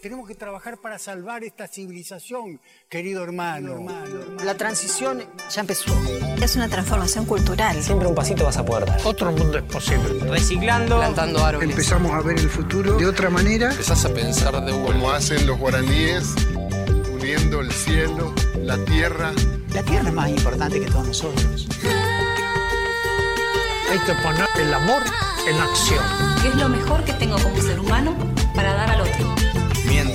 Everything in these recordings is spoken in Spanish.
Tenemos que trabajar para salvar esta civilización, querido hermano. La transición ya empezó. Es una transformación cultural. Siempre un pasito vas a poder dar. Otro mundo es posible. Reciclando, plantando árboles. Empezamos a ver el futuro de otra manera. Empezás a pensar de como hacen los guaraníes, uniendo el cielo, la tierra. La tierra es más importante que todos nosotros. Hay que poner el amor en acción. ¿Qué es lo mejor que tengo como ser humano para dar al otro?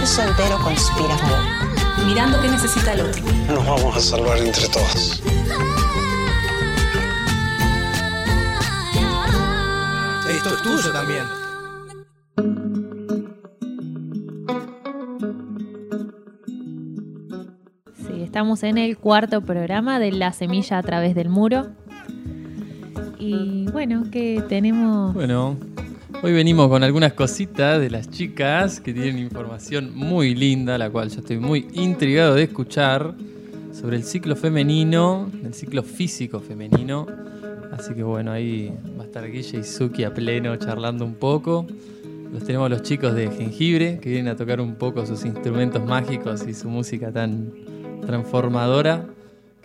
universo entero conspira favor. Mirando qué necesita el otro. Nos vamos a salvar entre todos. Esto es tuyo también. Sí, estamos en el cuarto programa de La Semilla a través del muro. Y bueno, que tenemos... Bueno, Hoy venimos con algunas cositas de las chicas que tienen información muy linda, la cual yo estoy muy intrigado de escuchar sobre el ciclo femenino, el ciclo físico femenino. Así que bueno, ahí va a estar Guille y Suki a pleno charlando un poco. Los tenemos los chicos de Jengibre que vienen a tocar un poco sus instrumentos mágicos y su música tan transformadora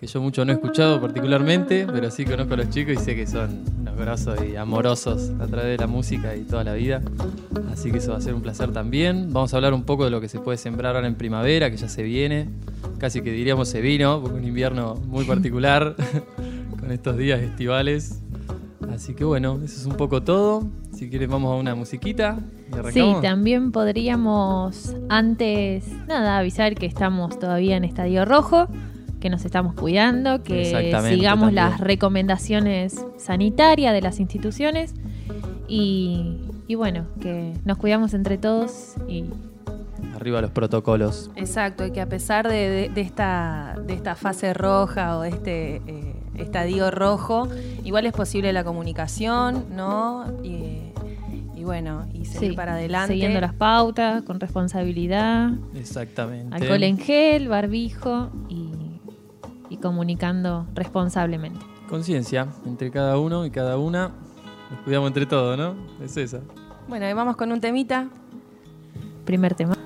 que yo mucho no he escuchado particularmente, pero sí conozco a los chicos y sé que son unos grosos y amorosos a través de la música y toda la vida. Así que eso va a ser un placer también. Vamos a hablar un poco de lo que se puede sembrar ahora en primavera, que ya se viene. Casi que diríamos se vino, porque un invierno muy particular con estos días estivales. Así que bueno, eso es un poco todo. Si quieren vamos a una musiquita. Y sí, también podríamos antes, nada, avisar que estamos todavía en Estadio Rojo que nos estamos cuidando, que sigamos las recomendaciones sanitarias de las instituciones y, bueno, que nos cuidamos entre todos y arriba los protocolos. Exacto, y que a pesar de, esta, de esta fase roja o de este eh, estadio rojo, igual es posible la comunicación, ¿no? Y, bueno, y seguir para adelante. Siguiendo las pautas, con responsabilidad. Exactamente. Alcohol en gel, barbijo y y comunicando responsablemente. Conciencia entre cada uno y cada una. Nos cuidamos entre todos, ¿no? Es esa. Bueno, vamos con un temita. Primer tema.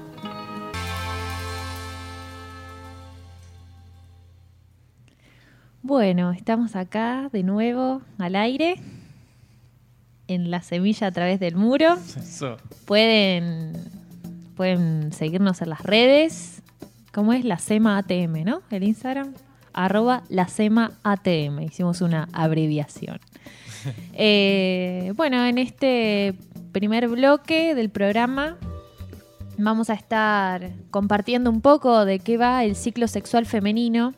Bueno, estamos acá de nuevo al aire en la semilla a través del muro. Pueden, pueden seguirnos en las redes. ¿Cómo es? La SEMA ATM, ¿no? El Instagram arroba la SEMA ATM. Hicimos una abreviación. Eh, bueno, en este primer bloque del programa vamos a estar compartiendo un poco de qué va el ciclo sexual femenino.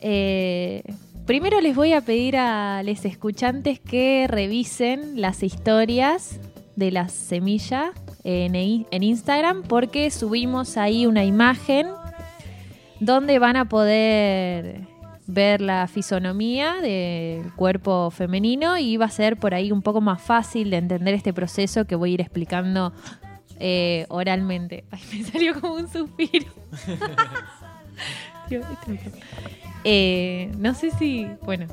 Eh, primero les voy a pedir a los escuchantes que revisen las historias de la semilla en, en Instagram porque subimos ahí una imagen donde van a poder ver la fisonomía del cuerpo femenino y va a ser por ahí un poco más fácil de entender este proceso que voy a ir explicando eh, oralmente. Ay, me salió como un suspiro. Eh, no sé si, bueno.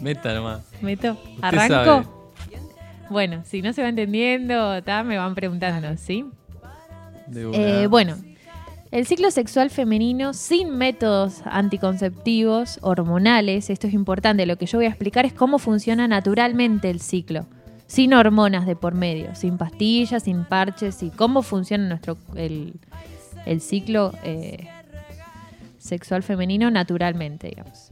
Meta nomás. Meto. ¿Arranco? Bueno, si no se va entendiendo, me van preguntando, ¿sí? Eh, bueno, el ciclo sexual femenino sin métodos anticonceptivos hormonales, esto es importante, lo que yo voy a explicar es cómo funciona naturalmente el ciclo, sin hormonas de por medio, sin pastillas, sin parches, y cómo funciona nuestro el, ciclo eh, sexual femenino naturalmente, digamos.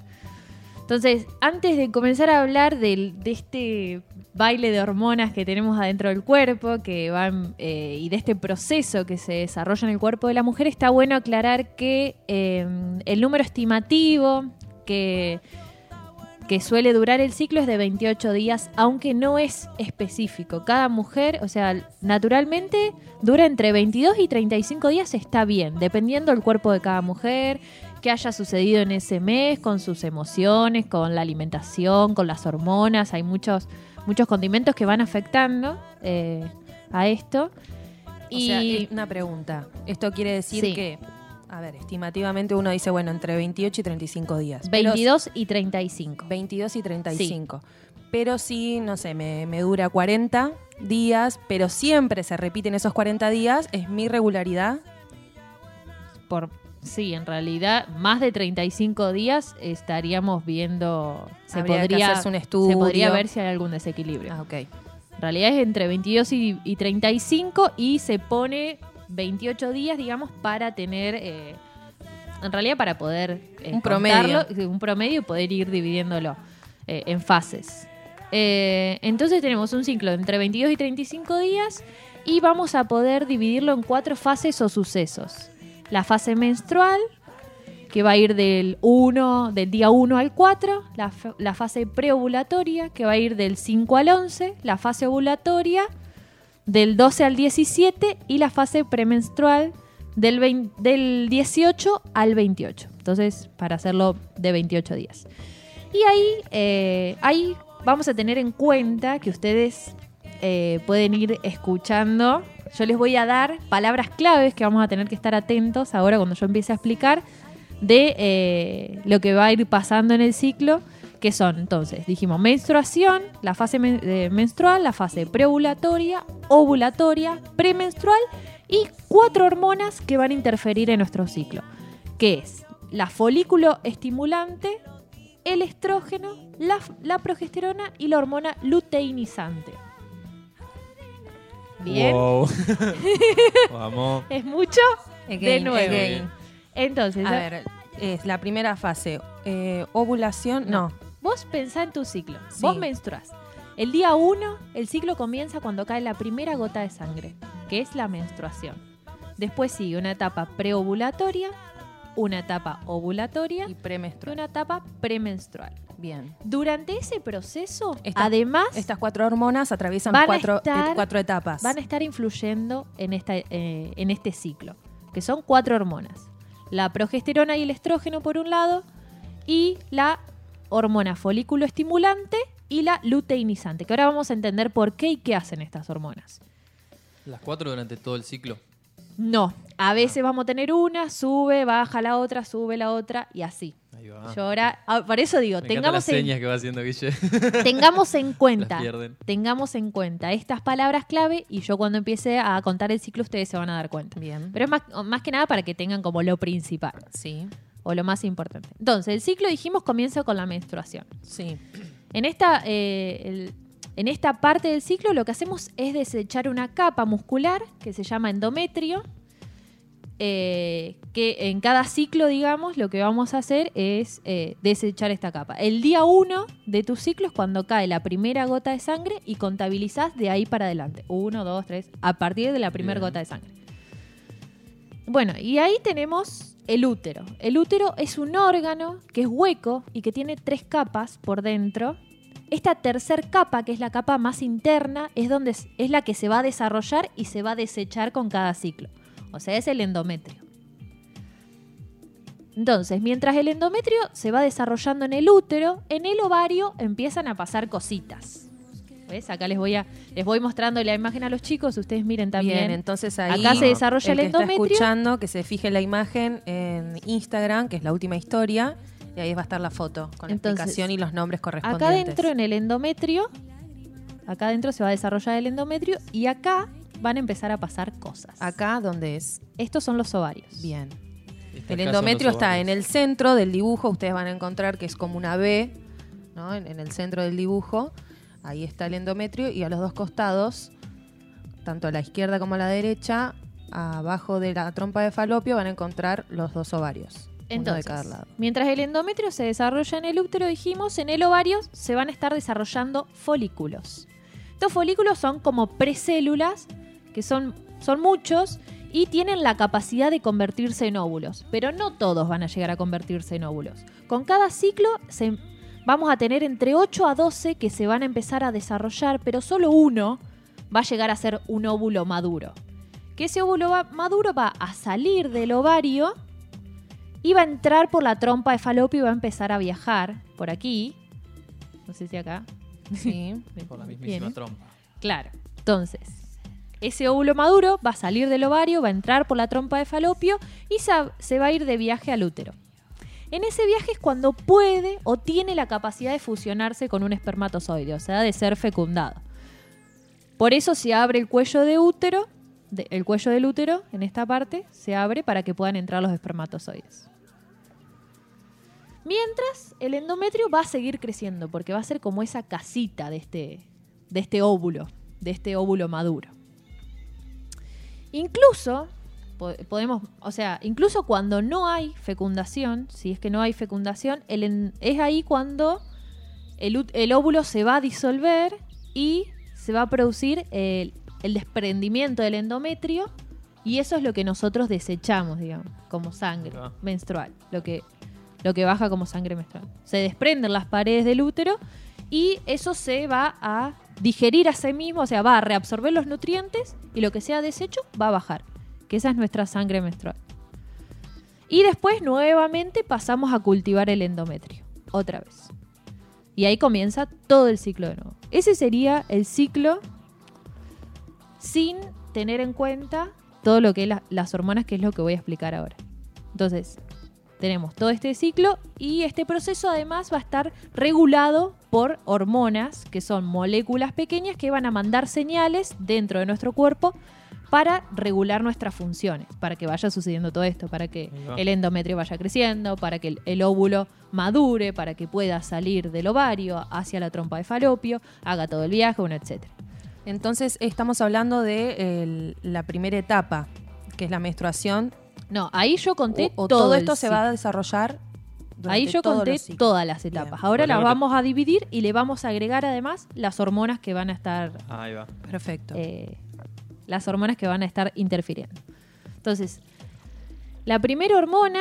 Entonces, antes de comenzar a hablar de, este, baile de hormonas que tenemos adentro del cuerpo que van eh, y de este proceso que se desarrolla en el cuerpo de la mujer, está bueno aclarar que eh, el número estimativo que, que suele durar el ciclo es de 28 días, aunque no es específico. Cada mujer, o sea, naturalmente dura entre 22 y 35 días, está bien, dependiendo del cuerpo de cada mujer qué haya sucedido en ese mes con sus emociones, con la alimentación, con las hormonas. Hay muchos, muchos condimentos que van afectando eh, a esto. y sea, una pregunta. Esto quiere decir que, a ver, estimativamente uno dice, bueno, entre 28 y 35 días. 22 y 35. 22 y 35. Pero si, no sé, me, me dura 40 días, pero siempre se repiten esos 40 días, ¿es mi regularidad? Por, Sí, en realidad, más de 35 días estaríamos viendo. Se podría un estudio. Se podría ver si hay algún desequilibrio. Ah, ok. En realidad es entre 22 y, 35 y se pone 28 días, digamos, para tener. Eh, en realidad, para poder. Eh, un promedio. Un promedio y poder ir dividiéndolo eh, en fases. entonces tenemos un ciclo entre 22 y 35 días y vamos a poder dividirlo en cuatro fases o sucesos la fase menstrual, que va a ir del 1, del día 1 al 4, la, la, fase preovulatoria, que va a ir del 5 al 11, la fase ovulatoria del 12 al 17 y la fase premenstrual del, del 18 al 28. Entonces, para hacerlo de 28 días. Y ahí, eh, ahí vamos a tener en cuenta que ustedes eh, pueden ir escuchando yo les voy a dar palabras claves que vamos a tener que estar atentos ahora cuando yo empiece a explicar de eh, lo que va a ir pasando en el ciclo, que son entonces, dijimos, menstruación, la fase eh, menstrual, la fase preovulatoria, ovulatoria, premenstrual y cuatro hormonas que van a interferir en nuestro ciclo, que es la folículo estimulante, el estrógeno, la progesterona y la hormona luteinizante. Bien. Vamos. ¿Es mucho? de nuevo. Entonces, a ver, es la primera fase. Eh, ovulación, no. Vos pensá en tu ciclo. Vos menstruás. El día 1, el ciclo comienza cuando cae la primera gota de sangre, que es la menstruación. Después sigue una etapa preovulatoria, una etapa ovulatoria y premenstrual. una etapa premenstrual. Bien. Durante ese proceso, además... Estas cuatro hormonas atraviesan cuatro, cuatro, etapas. Van a estar influyendo en, esta, eh, en este ciclo, que son cuatro hormonas. La progesterona y el estrógeno por un lado, y la hormona folículo estimulante y la luteinizante, que ahora vamos a entender por qué y qué hacen estas hormonas. ¿Las cuatro durante todo el ciclo? No, a veces vamos a tener una, sube, baja la otra, sube la otra y así. Yo ahora, ah, por eso digo, tengamos en, que va haciendo tengamos en cuenta, tengamos en cuenta estas palabras clave y yo cuando empiece a contar el ciclo ustedes se van a dar cuenta. Bien. Pero es más, más que nada para que tengan como lo principal. Sí. O lo más importante. Entonces, el ciclo dijimos comienza con la menstruación. Sí. En esta, eh, en esta parte del ciclo lo que hacemos es desechar una capa muscular que se llama endometrio eh, que en cada ciclo, digamos, lo que vamos a hacer es eh, desechar esta capa. El día 1 de tu ciclo es cuando cae la primera gota de sangre y contabilizás de ahí para adelante. 1, 2, 3, a partir de la primera gota de sangre. Bueno, y ahí tenemos el útero. El útero es un órgano que es hueco y que tiene tres capas por dentro. Esta tercer capa, que es la capa más interna, es, donde, es la que se va a desarrollar y se va a desechar con cada ciclo. O sea, es el endometrio. Entonces, mientras el endometrio se va desarrollando en el útero, en el ovario empiezan a pasar cositas. ¿Ves? Acá les voy a les voy mostrando la imagen a los chicos, ustedes miren también. Bien, entonces ahí acá se desarrolla el, que endometrio. Está escuchando que se fije la imagen en Instagram, que es la última historia, y ahí va a estar la foto con la explicación y los nombres correspondientes. Acá dentro en el endometrio, acá adentro se va a desarrollar el endometrio y acá van a empezar a pasar cosas. ¿Acá dónde es? Estos son los ovarios. Bien. El endometrio está en el centro del dibujo, ustedes van a encontrar que es como una B, ¿no? En, el centro del dibujo, ahí está el endometrio y a los dos costados, tanto a la izquierda como a la derecha, abajo de la trompa de falopio van a encontrar los dos ovarios. Entonces, de cada lado. mientras el endometrio se desarrolla en el útero, dijimos, en el ovario se van a estar desarrollando folículos. Estos folículos son como precélulas, que son, son muchos, y tienen la capacidad de convertirse en óvulos. Pero no todos van a llegar a convertirse en óvulos. Con cada ciclo se, vamos a tener entre 8 a 12 que se van a empezar a desarrollar, pero solo uno va a llegar a ser un óvulo maduro. Que ese óvulo maduro va a salir del ovario y va a entrar por la trompa de falopio y va a empezar a viajar por aquí. No sé si acá. Sí. Por la mismísima Viene. trompa. Claro. Entonces, ese óvulo maduro va a salir del ovario, va a entrar por la trompa de falopio y se va a ir de viaje al útero. En ese viaje es cuando puede o tiene la capacidad de fusionarse con un espermatozoide, o sea, de ser fecundado. Por eso se abre el cuello de útero, el cuello del útero, en esta parte, se abre para que puedan entrar los espermatozoides. Mientras el endometrio va a seguir creciendo, porque va a ser como esa casita de este, de este óvulo, de este óvulo maduro. Incluso, po- podemos, o sea, incluso cuando no hay fecundación, si es que no hay fecundación, es ahí cuando el, el óvulo se va a disolver y se va a producir el, el desprendimiento del endometrio y eso es lo que nosotros desechamos, digamos, como sangre menstrual, lo que, lo que baja como sangre menstrual. Se desprenden las paredes del útero y eso se va a digerir a sí mismo, o sea, va a reabsorber los nutrientes y lo que sea desecho va a bajar, que esa es nuestra sangre menstrual. Y después nuevamente pasamos a cultivar el endometrio, otra vez. Y ahí comienza todo el ciclo de nuevo. Ese sería el ciclo sin tener en cuenta todo lo que es la- las hormonas, que es lo que voy a explicar ahora. Entonces, tenemos todo este ciclo y este proceso además va a estar regulado por hormonas, que son moléculas pequeñas que van a mandar señales dentro de nuestro cuerpo para regular nuestras funciones, para que vaya sucediendo todo esto, para que el endometrio vaya creciendo, para que el, el óvulo madure, para que pueda salir del ovario hacia la trompa de falopio, haga todo el viaje, bueno, etcétera. Entonces estamos hablando de el- la primera etapa, que es la menstruación. No, ahí yo conté O- o todo, todo el esto se va a desarrollar. Ahí yo conté todas las etapas. Ahora las vamos a dividir y le vamos a agregar además las hormonas que van a estar Ahí va. Perfecto. eh, las hormonas que van a estar interfiriendo. Entonces, la primera hormona.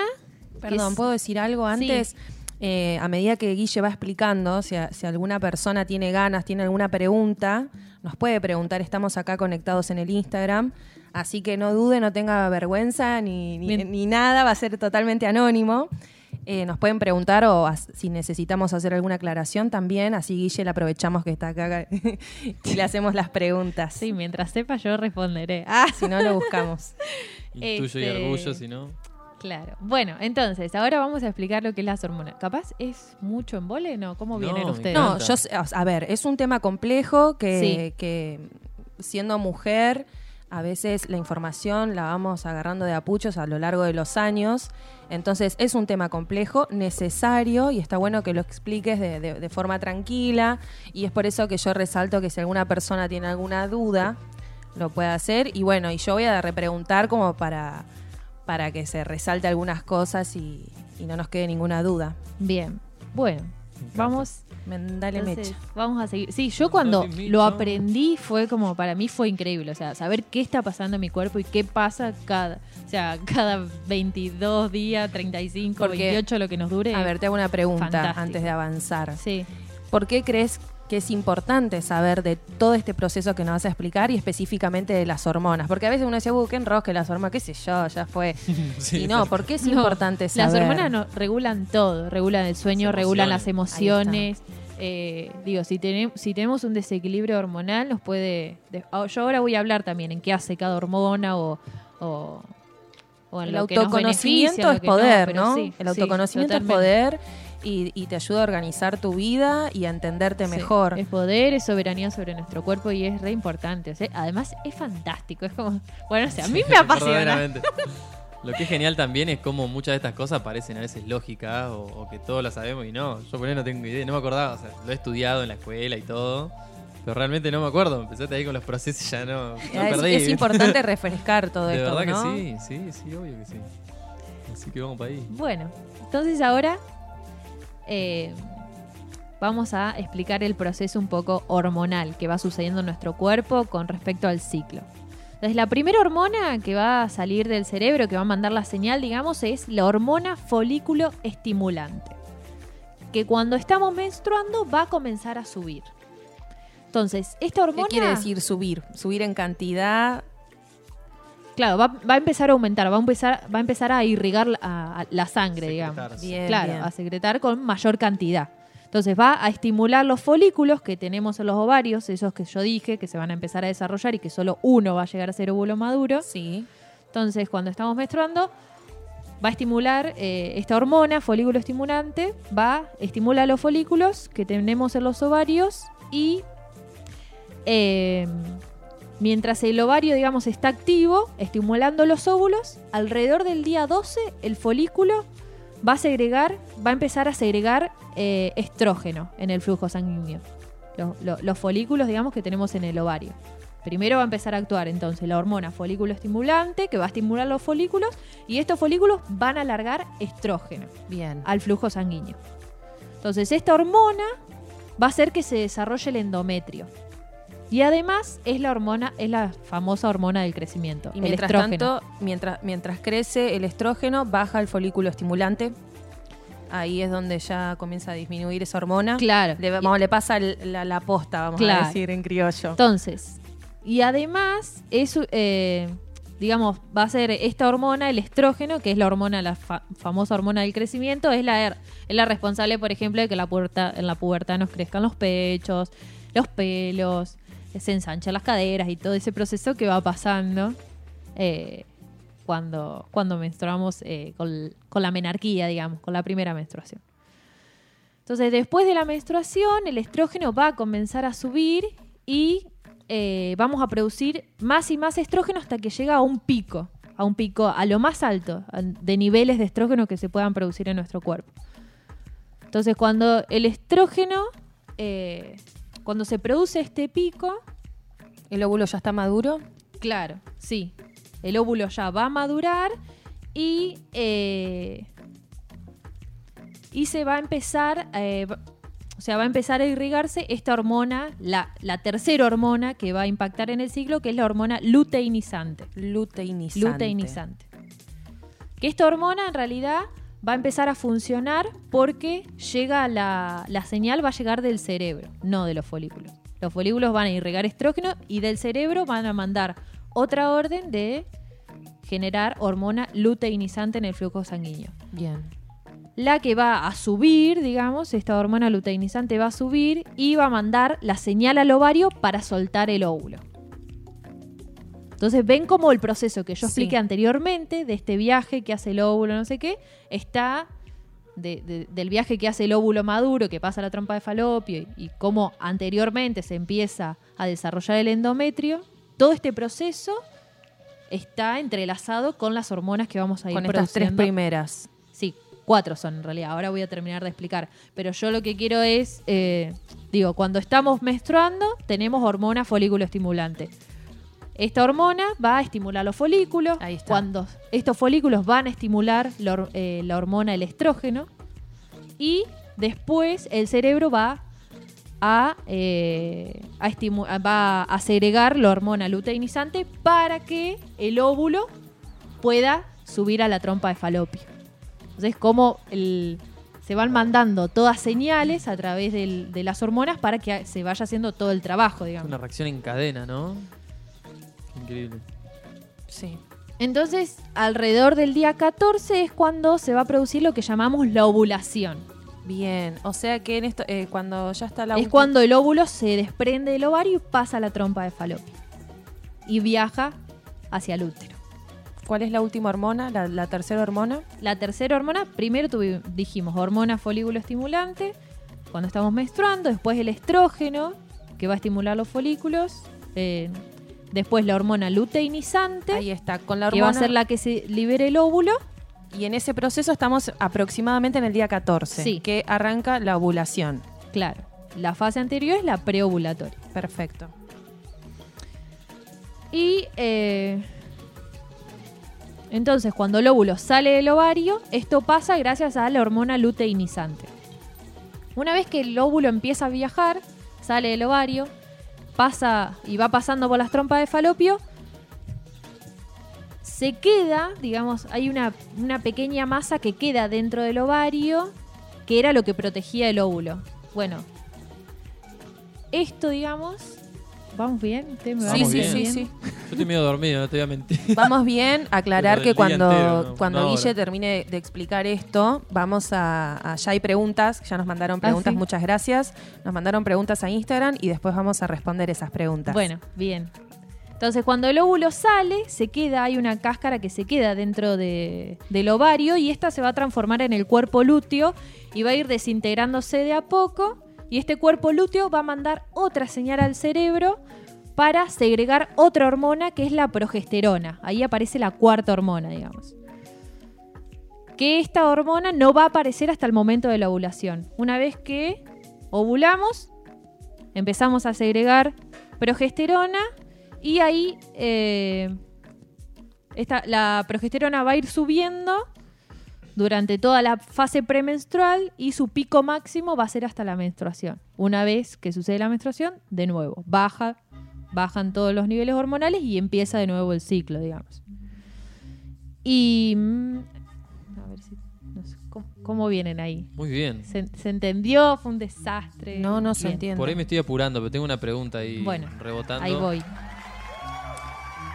Perdón, es- ¿puedo decir algo antes? Eh, a medida que Guille va explicando, si, a- si alguna persona tiene ganas, tiene alguna pregunta, nos puede preguntar. Estamos acá conectados en el Instagram. Así que no dude, no tenga vergüenza ni, ni- nada, va a ser totalmente anónimo. Eh, nos pueden preguntar o as- si necesitamos hacer alguna aclaración también, así Guille la aprovechamos que está acá y le hacemos las preguntas. Sí, mientras sepa yo responderé. Ah, si no lo buscamos. Y tuyo y Este- orgullo, si no. Claro. Bueno, entonces, ahora vamos a explicar lo que es las hormonas. ¿Capaz es mucho embole? No, ¿cómo No, vienen ustedes? No, yo sé- o sea, a ver, es un tema complejo que, Sí. que siendo mujer a veces la información la vamos agarrando de apuchos a lo largo de los años. Entonces es un tema complejo, necesario y está bueno que lo expliques de, de- de forma tranquila y es por eso que yo resalto que si alguna persona tiene alguna duda lo puede hacer y bueno, y yo voy a repreguntar como para, para que se resalte algunas cosas y, y no nos quede ninguna duda. Bien. Bueno, vamos. Dale entonces, mecha. Vamos a seguir. Sí, yo cuando lo aprendí fue como, para mí fue increíble. O sea, saber qué está pasando en mi cuerpo y qué pasa cada, o sea, cada 22 días, 35, Porque, 28, lo que nos dure. A ver, te hago una pregunta Fantástico. antes de avanzar. Sí. ¿Por qué crees que es importante saber de todo este proceso que nos vas a explicar y específicamente de las hormonas? Porque a veces uno dice, uh, qué enrosque las hormonas, qué sé yo, ya fue. Sí, y no, ¿por qué es No, importante saber? Las hormonas no- regulan todo, regulan el sueño, Las regulan las emociones. Eh, digo, si, tenem- si tenemos un desequilibrio hormonal, nos puede... de- ah, yo ahora voy a hablar también en qué hace cada hormona o... o o en El lo que nos autoconocimiento beneficia, es lo que no, poder, ¿no? sí, el sí, autoconocimiento es poder y, y te ayuda a organizar tu vida y a entenderte Sí, mejor. Es poder, es soberanía sobre nuestro cuerpo y es re importante. o sea, además es fantástico. Es como, bueno, o sea, a mí me apasiona. Lo que es genial también es como muchas de estas cosas parecen a veces lógicas o, o que todos las sabemos y no. Yo por ahí no tengo idea, no me acordaba, o sea, lo he estudiado en la escuela y todo, pero realmente no me acuerdo. Empezaste ahí con los procesos y ya no, no es, perdí. es importante refrescar todo De esto, verdad ¿no? que sí, sí, sí, obvio que sí. Así que vamos para ahí. Bueno, entonces ahora eh, vamos a explicar el proceso un poco hormonal que va sucediendo en nuestro cuerpo con respecto al ciclo. Entonces, la primera hormona que va a salir del cerebro, que va a mandar la señal, digamos, es la hormona folículo estimulante. Que cuando estamos menstruando va a comenzar a subir. Entonces, esta hormona. ¿Qué quiere decir subir? Subir en cantidad. Claro, va, va a empezar a aumentar, va a empezar, va a, empezar a irrigar la, a- la sangre, digamos. Bien, claro, bien. a secretar con mayor cantidad. Entonces va a estimular los folículos que tenemos en los ovarios, esos que yo dije, que se van a empezar a desarrollar y que solo uno va a llegar a ser óvulo maduro. Sí. Entonces, cuando estamos menstruando, va a estimular eh, esta hormona, folículo estimulante, va, estimula los folículos que tenemos en los ovarios y eh, mientras el ovario, digamos, está activo, estimulando los óvulos, alrededor del día 12 el folículo va a segregar, va a empezar a segregar eh, estrógeno en el flujo sanguíneo. Lo- lo- los folículos, digamos, que tenemos en el ovario. Primero va a empezar a actuar entonces la hormona folículo estimulante, que va a estimular los folículos, y estos folículos van a alargar estrógeno Bien. al flujo sanguíneo. Entonces, esta hormona va a hacer que se desarrolle el endometrio. Y además es la hormona, es la famosa hormona del crecimiento, Y el mientras estrógeno. tanto, mientras, mientras crece el estrógeno, baja el folículo estimulante. Ahí es donde ya comienza a disminuir esa hormona. Claro. Le, vamos, le pasa la, la posta, vamos Claro. a decir en criollo. Entonces, y además, es, eh, digamos, va a ser esta hormona, el estrógeno, que es la hormona, la fa- famosa hormona del crecimiento, es la, es la responsable, por ejemplo, de que la puerta, en la pubertad nos crezcan los pechos, los pelos, se ensanchan las caderas y todo ese proceso que va pasando eh, cuando, cuando menstruamos eh, con, la menarquía, digamos, con la primera menstruación. Entonces, después de la menstruación, el estrógeno va a comenzar a subir y eh, vamos a producir más y más estrógeno hasta que llega a un pico, a un pico a lo más alto de niveles de estrógeno que se puedan producir en nuestro cuerpo. Entonces, cuando el estrógeno, cuando se produce este pico, ¿El óvulo ya está maduro? Claro, sí. El óvulo ya va a madurar y, eh, y se va a empezar, eh, o sea, va a empezar a irrigarse esta hormona, la, la tercera hormona que va a impactar en el ciclo, que es la hormona luteinizante. Luteinizante. Luteinizante. Que esta hormona en realidad va a empezar a funcionar porque llega la, la señal va a llegar del cerebro, no de los folículos. Los folículos van a irrigar estrógeno y del cerebro van a mandar otra orden de generar hormona luteinizante en el flujo sanguíneo. Bien. La que va a subir, digamos, esta hormona luteinizante va a subir y va a mandar la señal al ovario para soltar el óvulo. Entonces ven como el proceso que yo Sí. expliqué anteriormente de este viaje que hace el óvulo, no sé qué, está de- de- del viaje que hace el óvulo maduro, que pasa a la trompa de falopio y, y cómo anteriormente se empieza a desarrollar el endometrio. Todo este proceso está entrelazado con las hormonas que vamos a ir Con estas tres primeras. Sí, cuatro son en realidad. Ahora voy a terminar de explicar. Pero yo lo que quiero es, eh, digo, cuando estamos menstruando, tenemos hormona folículo estimulante. Esta hormona va a estimular los folículos. Ahí está. Cuando estos folículos van a estimular la, eh, la hormona el estrógeno. Y después el cerebro va a, eh, a va a segregar la hormona luteinizante para que el óvulo pueda subir a la trompa de falopio. Entonces, como el- se van mandando todas señales a través del- de las hormonas para que se vaya haciendo todo el trabajo, digamos. una reacción en cadena, ¿no? Increíble. Sí. Entonces, alrededor del día 14 es cuando se va a producir lo que llamamos la ovulación. Bien. O sea que en esto, eh, cuando ya está la es cuando el óvulo se desprende del ovario y pasa a la trompa de falopio. Y viaja hacia el útero. ¿Cuál es la última hormona? La, la tercera hormona. La tercera hormona, primero tuvi- dijimos hormona folículo estimulante, cuando estamos menstruando, después el estrógeno, que va a estimular los folículos, eh, después la hormona luteinizante, Ahí está. Con la que va a hormona. ser la que se libere el óvulo, Y en ese proceso estamos aproximadamente en el día 14. Sí. Que arranca la ovulación. claro. La fase anterior es la preovulatoria. Perfecto. Y eh, entonces cuando el óvulo sale del ovario, esto pasa gracias a la hormona luteinizante. Una vez que el óvulo empieza a viajar, sale del ovario, pasa y va pasando por las trompas de falopio, se queda, digamos, hay una, una pequeña masa que queda dentro del ovario, que era lo que protegía el óvulo. Bueno, esto, digamos, ¿vamos bien? ¿Usted me va Sí, Vamos sí, bien. sí, sí. Yo estoy medio dormido, no te voy a mentir. Vamos bien, aclarar que cuando, entero, ¿no? cuando Guille hora. termine de explicar esto, vamos a, a- Ya hay preguntas, ya nos mandaron preguntas, Ah, sí. muchas gracias. Nos mandaron preguntas a Instagram y después vamos a responder esas preguntas. Bueno, bien. Entonces, cuando el óvulo sale, se queda, hay una cáscara que se queda dentro de- del ovario y esta se va a transformar en el cuerpo lúteo y va a ir desintegrándose de a poco. Y este cuerpo lúteo va a mandar otra señal al cerebro para segregar otra hormona que es la progesterona. Ahí aparece la cuarta hormona, digamos. Que esta hormona no va a aparecer hasta el momento de la ovulación. Una vez que ovulamos, empezamos a segregar progesterona y ahí eh, esta- la progesterona va a ir subiendo durante toda la fase premenstrual y su pico máximo va a ser hasta la menstruación. Una vez que sucede la menstruación, de nuevo, baja, bajan todos los niveles hormonales y empieza de nuevo el ciclo, digamos. Y... mm, A ver si... no sé, ¿cómo, cómo vienen ahí? Muy bien. ¿Se, se entendió? ¿Fue un desastre? No, no se entiende. Por ahí me estoy apurando, pero tengo una pregunta ahí Bueno, rebotando. Ahí voy.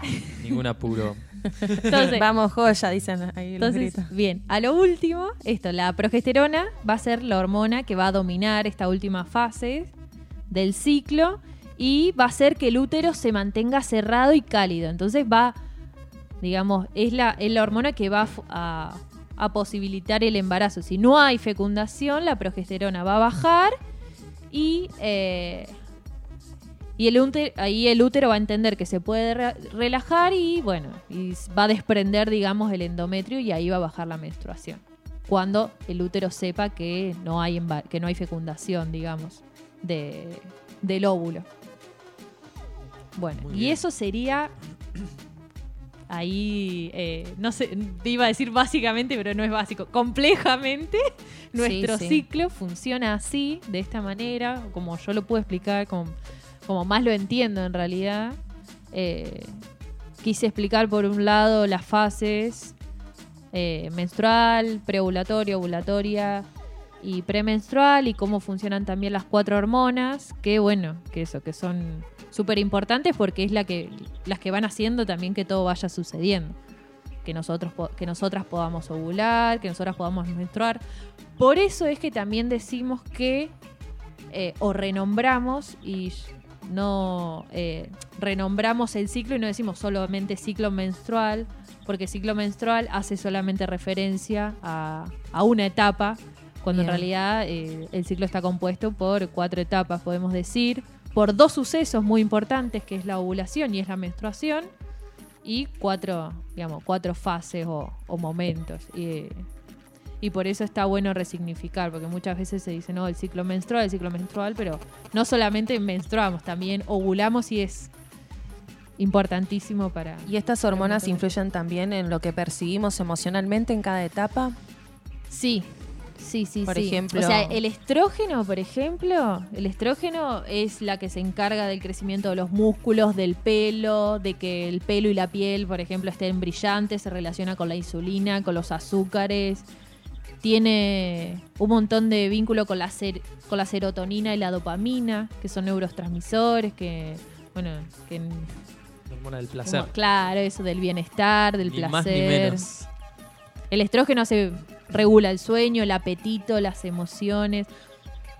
Ningún apuro. Entonces, Vamos, joya, dicen ahí los Entonces, gritos. bien, a lo último, esto, la progesterona va a ser la hormona que va a dominar esta última fase del ciclo y va a hacer que el útero se mantenga cerrado y cálido. Entonces va, digamos, es la, es la hormona que va a posibilitar el embarazo. Si no hay fecundación, la progesterona va a bajar y, eh, y el útero, ahí el útero va a entender que se puede re- relajar y bueno, y va a desprender, digamos, el endometrio y ahí va a bajar la menstruación. Cuando el útero sepa que no hay, que no hay fecundación, digamos, de, del óvulo. Bueno, Muy y bien. eso sería ahí, eh, no sé, te iba a decir básicamente, pero no es básico, complejamente nuestro sí. ciclo funciona así, de esta manera, como yo lo puedo explicar, como, como más lo entiendo en realidad. Eh, quise explicar por un lado las fases eh, menstrual, preovulatoria, ovulatoria y premenstrual y cómo funcionan también las cuatro hormonas, que bueno, que eso, que son súper importantes porque es la que, las que van haciendo también que todo vaya sucediendo. Que, nosotros, que nosotras podamos ovular, que nosotras podamos menstruar. Por eso es que también decimos que, eh, o renombramos y no eh, renombramos el ciclo y no decimos solamente ciclo menstrual, porque ciclo menstrual hace solamente referencia a, a una etapa, cuando Bien. en realidad eh, el ciclo está compuesto por cuatro etapas, podemos decir, por dos sucesos muy importantes, que es la ovulación y es la menstruación, y cuatro, digamos, cuatro fases o, o momentos. Y, y por eso está bueno resignificar, porque muchas veces se dice, no, el ciclo menstrual, el ciclo menstrual, pero no solamente menstruamos, también ovulamos y es importantísimo para... ¿Y estas hormonas influyen también en lo que percibimos emocionalmente en cada etapa? Sí, sí, sí, Por sí. ejemplo- O sea, el estrógeno, por ejemplo, el estrógeno es la que se encarga del crecimiento de los músculos, del pelo, de que el pelo y la piel, por ejemplo, estén brillantes, se relaciona con la insulina, con los azúcares. Tiene un montón de vínculo con la, ser- con la serotonina y la dopamina, que son neurotransmisores, que, bueno, que... Hormona del placer. como- claro, eso del bienestar, del Ni placer. más ni menos. El estrógeno se regula el sueño, el apetito, las emociones.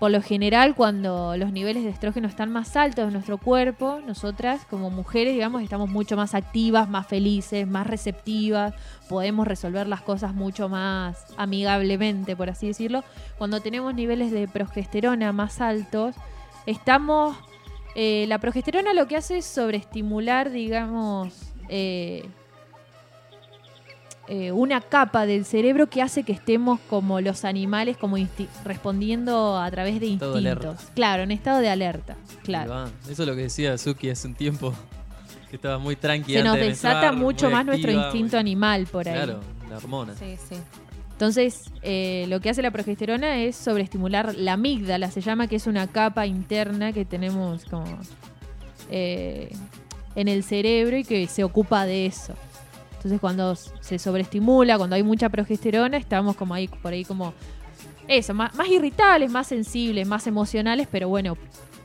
Por lo general, cuando los niveles de estrógeno están más altos en nuestro cuerpo, nosotras como mujeres, digamos, estamos mucho más activas, más felices, más receptivas, podemos resolver las cosas mucho más amigablemente, por así decirlo. Cuando tenemos niveles de progesterona más altos, estamos... eh, la progesterona lo que hace es sobreestimular, digamos, eh, eh, una capa del cerebro que hace que estemos como los animales, como respondiendo a través de Estado instintos. alerta. Claro, en estado de alerta. Claro. Eso es lo que decía Suki hace un tiempo. Que estaba muy tranqui Se nos de desata menstruar, mucho más nuestro instinto muy- animal por ahí. Claro, la hormona. Sí, sí. Entonces, eh, lo que hace la progesterona es sobreestimular la amígdala, se llama que es una capa interna que tenemos como eh, en el cerebro y que se ocupa de eso. Entonces, cuando se sobreestimula, cuando hay mucha progesterona, estamos como ahí, por ahí como eso, más, irritables, más sensibles, más emocionales, pero bueno,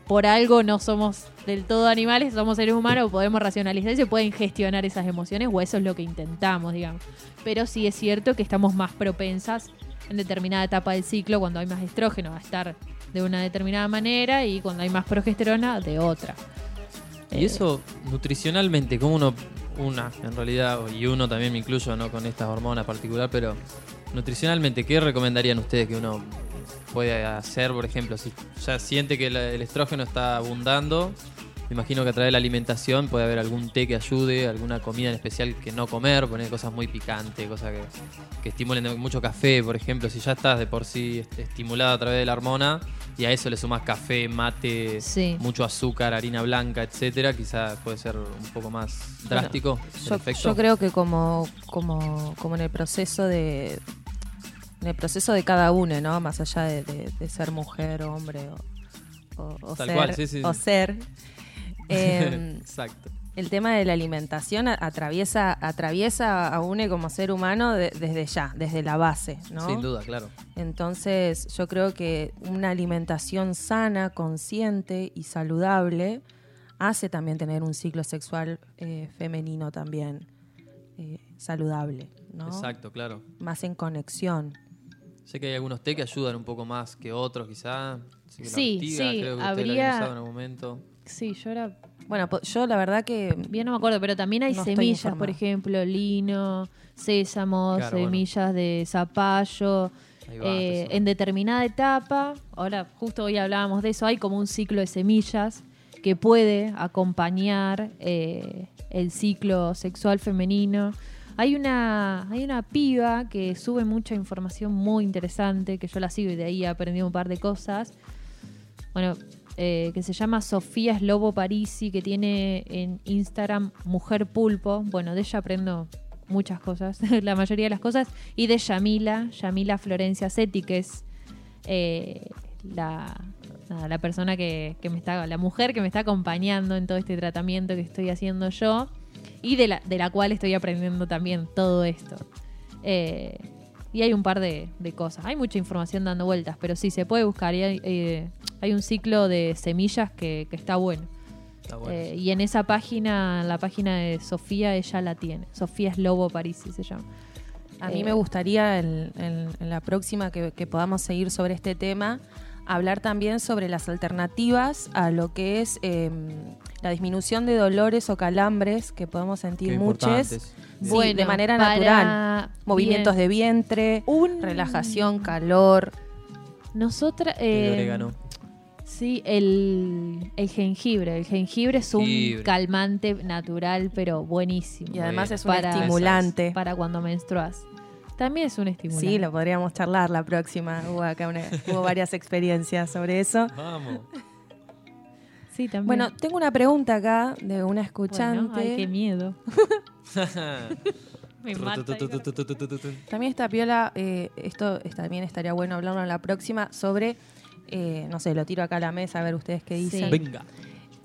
por algo no somos del todo animales, somos seres humanos, podemos racionalizar y se pueden gestionar esas emociones, o eso es lo que intentamos, digamos. Pero sí es cierto que estamos más propensas en determinada etapa del ciclo, cuando hay más estrógeno, a estar de una determinada manera y cuando hay más progesterona, de otra. Y eso, nutricionalmente, como uno, una en realidad, y uno también me incluyo, no con estas hormonas particular, pero nutricionalmente, ¿qué recomendarían ustedes que uno puede hacer, por ejemplo, si ya siente que el, estrógeno está abundando? Me imagino que a través de la alimentación puede haber algún té que ayude, alguna comida en especial que no comer, poner cosas muy picantes, cosas que, que estimulen mucho café, por ejemplo. Si ya estás de por sí estimulado a través de la hormona y a eso le sumas café, mate, mucho azúcar, harina blanca, etcétera, quizás puede ser un poco más drástico. yo, creo que como, como, como en el proceso de, en el proceso de cada uno, ¿no? Más allá de, ser mujer o hombre o, ser, o ser. Em, Exacto. El tema de la alimentación atraviesa, atraviesa a uno como ser humano desde ya, desde la base, ¿no? Sin duda, claro. Entonces, yo creo que una alimentación sana, consciente y saludable hace también tener un ciclo sexual eh, femenino también eh, saludable, ¿no? Exacto, claro. Más en conexión. Sé que hay algunos té que ayudan un poco más que otros, quizá. sí, sí, creo que habría... en algún momento. Sí, yo era... Bueno, yo la verdad que... Bien no me acuerdo, pero también hay semillas, por ejemplo, lino, sésamo, semillas de zapallo. Eh, en determinada etapa, ahora justo hoy hablábamos de eso, hay como un ciclo de semillas que puede acompañar eh, el ciclo sexual femenino. Hay una, hay una piba que sube mucha información muy interesante, que yo la sigo y de ahí he aprendido un par de cosas. Bueno, eh, que se llama Sofía Slobo Parisi, que tiene en Instagram Mujer Pulpo. Bueno, de ella aprendo muchas cosas, la mayoría de las cosas. Y de Yamila, Yamila Florencia Seti, que es eh, la, la persona que, que, me está, la mujer que me está acompañando en todo este tratamiento que estoy haciendo yo y de la, de la cual estoy aprendiendo también todo esto. Eh, y hay un par de, cosas. Hay mucha información dando vueltas, pero sí se puede buscar. Y hay, eh, un ciclo de semillas que, está bueno. Eh, y en esa página, la página de Sofía, ella la tiene. Sofía es Lobo Parisi se llama. A mí me gustaría en, la próxima que, que podamos seguir sobre este tema hablar también sobre las alternativas a lo que es em, la disminución de dolores o calambres que podemos sentir muchos de manera natural. Movimientos de vientre, relajación, calor. Nosotras. Eh, Sí, el, jengibre. El jengibre es un calmante natural, pero buenísimo. Y además es un estimulante. Para cuando menstruas. También es un estímulo. Sí, lo podríamos charlar la próxima. Hubo acá hubo varias experiencias sobre eso. Vamos. Sí, también. Bueno, tengo una pregunta acá de una escuchante. ay, qué miedo. Me mata. También está piola, eh, esto también estaría bueno hablarlo en la próxima, sobre, eh, no sé, lo tiro acá a la mesa a ver ustedes qué dicen. Venga.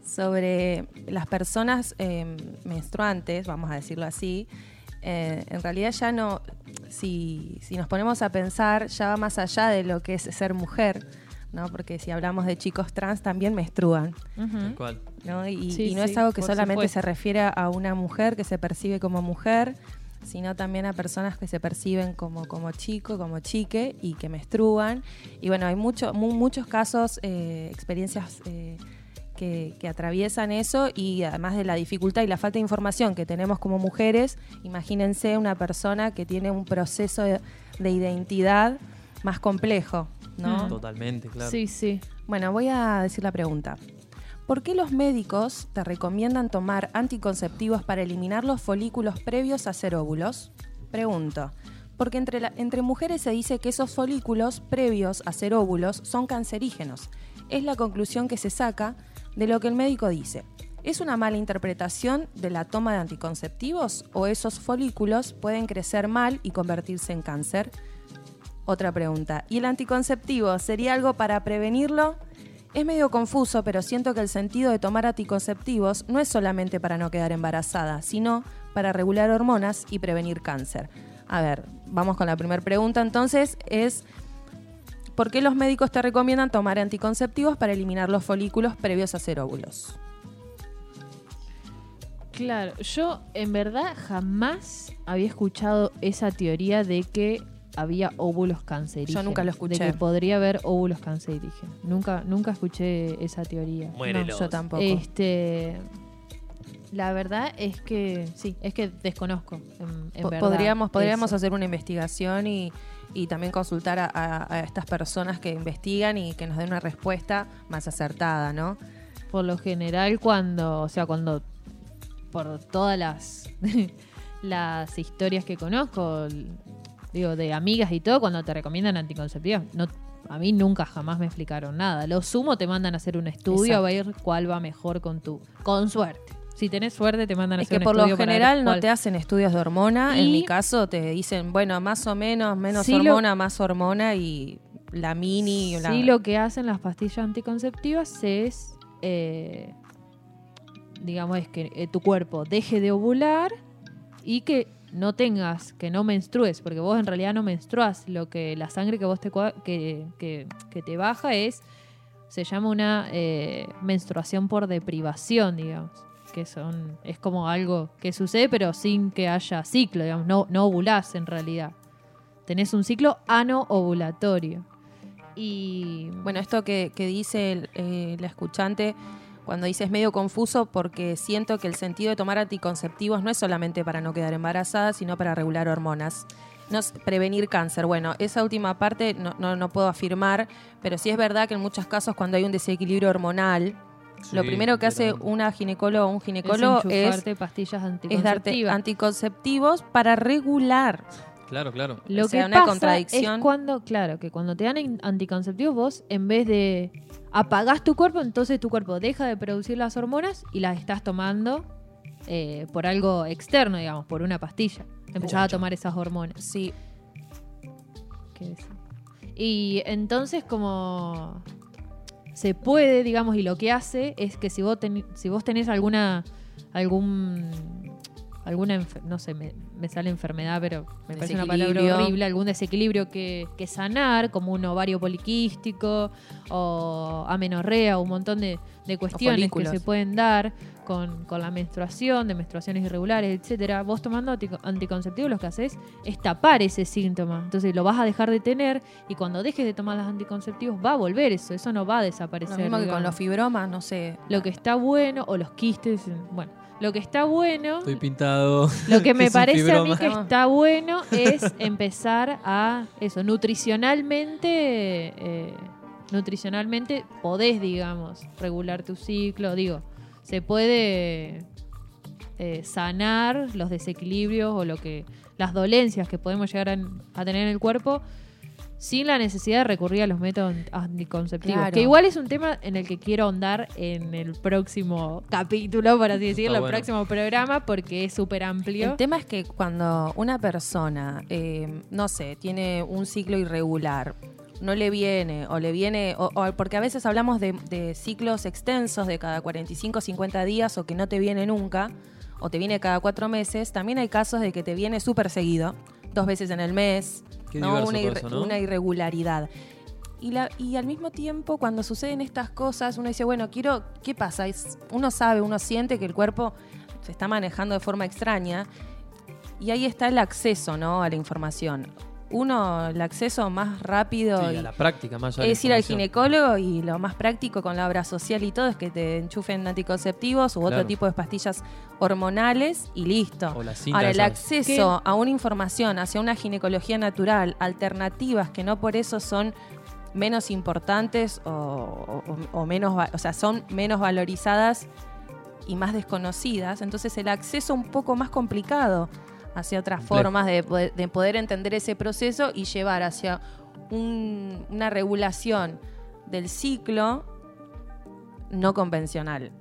Sobre las personas eh, menstruantes, vamos a decirlo así, eh, en realidad ya no, si, nos ponemos a pensar, ya va más allá de lo que es ser mujer, ¿no? Porque si hablamos de chicos trans también menstruan. ¿no? Y, no es algo que solamente se refiere a una mujer que se percibe como mujer, sino también a personas que se perciben como, como chico, como chique y que menstruan. Y bueno, hay mucho, muchos casos, eh, experiencias eh, que, atraviesan eso y además de la dificultad y la falta de información que tenemos como mujeres, imagínense una persona que tiene un proceso de, identidad más complejo, ¿no? Mm. Totalmente, claro. Sí, sí. Bueno, voy a decir la pregunta. ¿Por qué los médicos te recomiendan tomar anticonceptivos para eliminar los folículos previos a hacer óvulos? Pregunto. Porque entre, entre mujeres se dice que esos folículos previos a hacer óvulos son cancerígenos. Es la conclusión que se saca de lo que el médico dice. ¿Es una mala interpretación de la toma de anticonceptivos o esos folículos pueden crecer mal y convertirse en cáncer? Otra pregunta. ¿Y el anticonceptivo sería algo para prevenirlo? Es medio confuso, pero siento que el sentido de tomar anticonceptivos no es solamente para no quedar embarazada, sino para regular hormonas y prevenir cáncer. A ver, vamos con la primera pregunta entonces, es ¿por qué los médicos te recomiendan tomar anticonceptivos para eliminar los folículos previos a hacer óvulos? Claro, yo en verdad jamás había escuchado esa teoría de que había óvulos cancerígenos. Yo nunca lo escuché. De que podría haber óvulos cancerígenos. Nunca, nunca escuché esa teoría. No, yo tampoco. Este, la verdad es que sí, es que desconozco. En, en Po- verdad, podríamos podríamos eso. hacer una investigación y, y también consultar a, a- a estas personas que investigan y que nos den una respuesta más acertada, ¿no? Por lo general, cuando, o sea, cuando por todas las las historias que conozco, digo, de amigas y todo, cuando te recomiendan anticonceptivos, no, a mí nunca jamás me explicaron nada. Lo sumo te mandan a hacer un estudio a ver cuál va mejor con tu, con suerte. Si tenés suerte te mandan a Es hacer que un por lo general no te hacen estudios de hormona. En mi caso te dicen, bueno, más o menos, menos Sí, lo- hormona, más hormona y la mini. la- Sí, lo que hacen las pastillas anticonceptivas es, eh, digamos, es que eh, tu cuerpo deje de ovular y que no tengas, que no menstrues, porque vos en realidad no menstruas. Lo que la sangre que vos te que- que te baja es, se llama una eh, menstruación por deprivación, digamos. Que son, es como algo que sucede, pero sin que haya ciclo, digamos, no, no ovulás en realidad. Tenés un ciclo ano-ovulatorio. Y Bueno, esto que, que dice eh, la escuchante cuando dice es medio confuso porque siento que el sentido de tomar anticonceptivos no es solamente para no quedar embarazada, sino para regular hormonas. No prevenir cáncer. Bueno, esa última parte no, no, no puedo afirmar, pero sí es verdad que en muchos casos cuando hay un desequilibrio hormonal, lo primero que hace una ginecóloga o un ginecólogo es, es, pastillas es darte anticonceptivas. anticonceptivos para regular. Claro, claro. Lo o sea, que una pasa contradicción. es cuando, claro, que cuando te dan anticonceptivos vos, en vez de apagás tu cuerpo, entonces tu cuerpo deja de producir las hormonas y las estás tomando eh, por algo externo, digamos, por una pastilla. Empezás a tomar esas hormonas. Sí, ¿Qué decir? Y entonces como se puede, digamos, y lo que hace es que si vos, ten- si vos tenés alguna, algún, alguna, no sé, me, me sale enfermedad, pero me parece una palabra horrible, algún desequilibrio que, que sanar, como un ovario poliquístico o amenorrea, un montón de, de cuestiones que se pueden dar con, con la menstruación, de menstruaciones irregulares, etcétera. Vos tomando antico- anticonceptivos lo que haces es tapar ese síntoma. Entonces lo vas a dejar de tener y cuando dejes de tomar los anticonceptivos va a volver eso, eso no va a lo desaparecer. mismo que con los fibromas, no sé. Lo que está bueno, o los quistes, bueno, lo que está bueno, Estoy pintado. lo que me parece a mí que está bueno es empezar a eso, nutricionalmente, eh, nutricionalmente podés, digamos, regular tu ciclo, digo, se puede eh, sanar los desequilibrios o lo que las dolencias que podemos llegar a, a tener en el cuerpo sin la necesidad de recurrir a los métodos anticonceptivos. Claro. Que igual es un tema en el que quiero ahondar en el próximo capítulo, por así decirlo, el bueno. próximo programa, porque es súper amplio. El tema es que cuando una persona, eh, no sé, tiene un ciclo irregular, no le viene o le viene, o, o- porque a veces hablamos de, de ciclos extensos de cada 45, 50 días o que no te viene nunca, o te viene cada cuatro meses, también hay casos de que te viene súper seguido, dos veces en el mes, Qué ¿no? Una, todo irre- eso, ¿no? una irregularidad. Y, la, y al mismo tiempo, cuando suceden estas cosas, uno dice, bueno, quiero, ¿qué pasa? Es- uno sabe, uno siente que el cuerpo se está manejando de forma extraña y ahí está el acceso ¿no? a la información. Uno, el acceso más rápido Sí, y- a la práctica más allá es ir al ginecólogo y lo más práctico con la obra social y todo es que te enchufen anticonceptivos u otro tipo de pastillas hormonales y listo. O la cinta Ahora, el acceso a una información hacia una ginecología natural, alternativas que no por eso son menos importantes o, o- o menos, o sea, son menos valorizadas y más desconocidas, entonces el acceso un poco más complicado hacia otras formas de, poder- de poder entender ese proceso y llevar hacia un- una regulación del ciclo no convencional.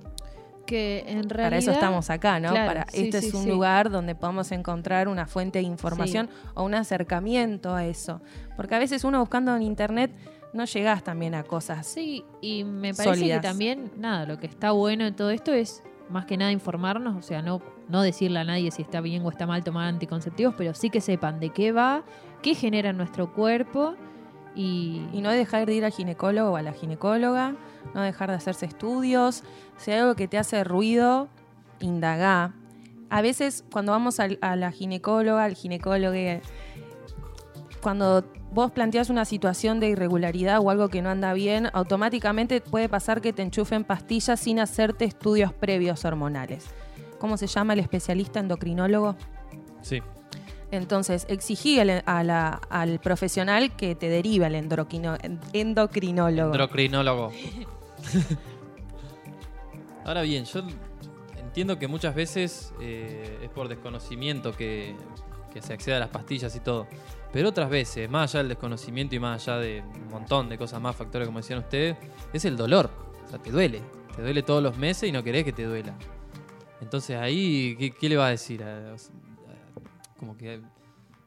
que en realidad... Para eso estamos acá, ¿no? Claro, Para, sí, este sí, es un sí. lugar donde podemos encontrar una fuente de información o un acercamiento a eso. Porque a veces uno buscando en internet no llegás también a cosas. Sí, y me parece Sólidas. que también, nada, lo que está bueno en todo esto es más que nada informarnos, o sea, no, no decirle a nadie si está bien o está mal tomar anticonceptivos, pero sí que sepan de qué va, qué genera en nuestro cuerpo y, no dejar de ir al ginecólogo o a la ginecóloga, no dejar de hacerse estudios. Si hay algo que te hace ruido, indagá. A veces cuando vamos al- a la ginecóloga, al ginecólogo, cuando vos planteas una situación de irregularidad o algo que no anda bien, automáticamente puede pasar que te enchufen pastillas sin hacerte estudios previos hormonales. ¿Cómo se llama el especialista endocrinólogo? Sí. Entonces, exigí al, a la- al profesional que te derive al endocrino- endocrinólogo. Endocrinólogo. Ahora bien, yo entiendo que muchas veces eh, es por desconocimiento que, que se accede a las pastillas y todo. Pero otras veces, más allá del desconocimiento y más allá de un montón de cosas más, factores como decían ustedes, es el dolor. O sea, te duele. Te duele todos los meses y no querés que te duela. Entonces ahí, ¿qué, qué le va a decir? Como que,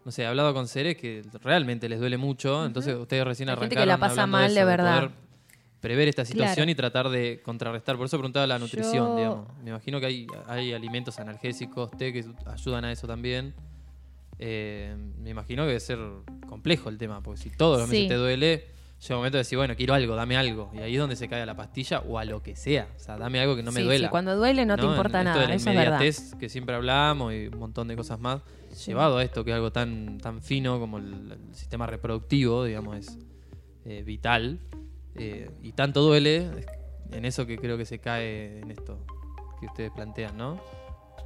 no sé, he hablado con seres que realmente les duele mucho. Entonces ustedes recién Hay gente arrancaron que la pasa hablando mal de eso, verdad. poder prever esta situación Claro. y tratar de contrarrestar. Por eso preguntaba la nutrición, Yo- digamos. Me imagino que hay, hay alimentos analgésicos, té, que ayudan a eso también. Eh, me imagino que debe ser complejo el tema, porque si los meses Sí. te duele, llega un momento de decir, bueno, quiero algo, dame algo. Y ahí es donde se cae a la pastilla o a lo que sea. O sea, dame algo que no me Sí, duela. sí, cuando duele no te En importa esto nada, de la eso es verdad. inmediatez que siempre hablamos y un montón de cosas más. Llevado a esto, que es algo tan, tan fino como el, el sistema reproductivo, digamos, es eh, vital. eh, y tanto duele, en eso que creo que se cae en esto que ustedes plantean, ¿no?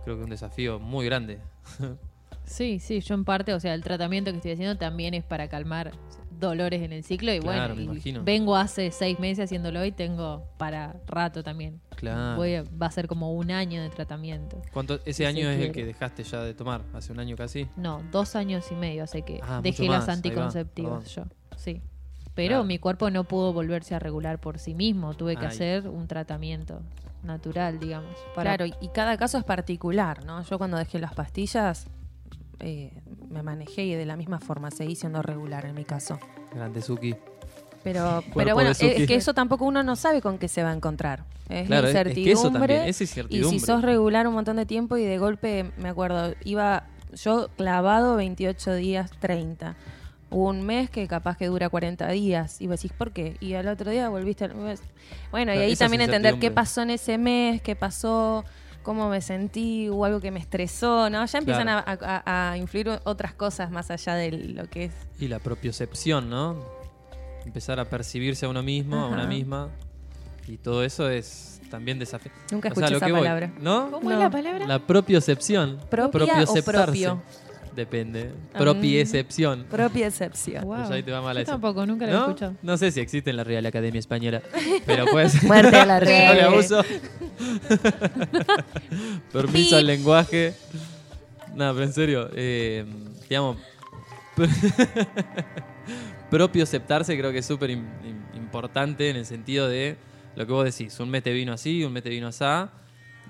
Creo que es un desafío muy grande. Sí, sí, yo en parte, o sea, el tratamiento que estoy haciendo también es para calmar dolores en el ciclo y Claro, me bueno, y imagino. vengo hace seis meses haciéndolo y tengo para rato también. Claro. Voy a- va a ser como un año de tratamiento. ¿Cuánto, ese Si año es el que dejaste ya de tomar? ¿Hace un año casi? No, dos años y medio hace que Ah, dejé las anticonceptivas yo. Sí. Pero Claro. mi cuerpo no pudo volverse a regular por sí mismo. Tuve que Ay. hacer un tratamiento natural, digamos. Para... Claro, y cada caso es particular, ¿no? Yo cuando dejé las pastillas eh, me manejé y de la misma forma seguí siendo regular en mi caso. Grande Suki. Pero, pero bueno, es, que eso tampoco uno no sabe con qué se va a encontrar. Es Claro, es- la es que incertidumbre. eso también, es y incertidumbre. si sos regular un montón de tiempo y de golpe, me acuerdo, iba yo clavado 28 días, 30. Hubo un mes que capaz que dura 40 días. Y vos decís, ¿por qué? Y al otro día volviste. al- Bueno, y ahí también entender qué incertidumbre. pasó en ese mes, qué pasó, cómo me sentí, hubo algo que me estresó, ¿no? Ya empiezan Claro. a, a- a influir otras cosas más allá de lo que es. Y la propiocepción, ¿no? Empezar a percibirse a uno mismo, a una misma. Y todo eso es también desafío. Nunca O sea, escuché esa voy, palabra. ¿No? ¿Cómo No. es la palabra? La propiocepción. ¿Propia o Propioceptarse. propio? Depende. Ah. Propia excepción. Wow. Pues ahí te va mal Yo eso. tampoco, nunca lo he ¿No? escuchado. No sé si existe en la Real Academia Española, pero pues Muerte a la no red. le abuso. Permiso al lenguaje. No, pero en serio, eh, digamos, propio aceptarse creo que es súper im- im- importante en el sentido de lo que vos decís, un mes te vino así, un mes te vino así,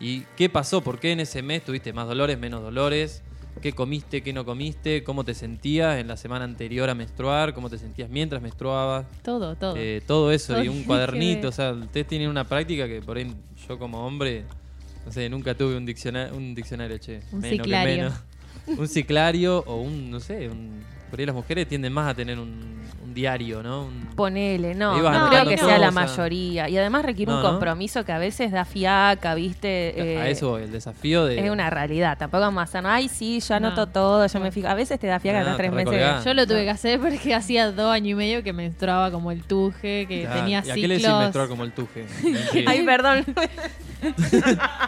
y qué pasó, por qué en ese mes tuviste más dolores, menos dolores, qué comiste, qué no comiste, cómo te sentías en la semana anterior a menstruar, cómo te sentías mientras menstruabas, Todo, todo. eh, todo eso Todo y un que cuadernito, o sea, ustedes tienen una práctica que por ahí yo como hombre, no sé, nunca tuve un diccionario, un diccionario, che, Un menos que ciclario. menos. Un ciclario o un, no sé, un, por ahí las mujeres tienden más a tener un, un diario, ¿no? Un- Ponele, no, no creo que todo, sea la o sea. mayoría. Y además requiere un compromiso que a veces da fiaca, ¿viste? a Eh, eso voy, el desafío de... Es una realidad. Tampoco vamos a hacer, ay, sí, yo anoto No. todo, yo me fijo. A veces te da fiaca No, hasta tres meses. Yo lo tuve que hacer porque hacía dos años y medio que menstruaba como el tuje, que Ya, tenía ¿Y a qué le decís ciclos. menstruar como el tuje? Ay, perdón.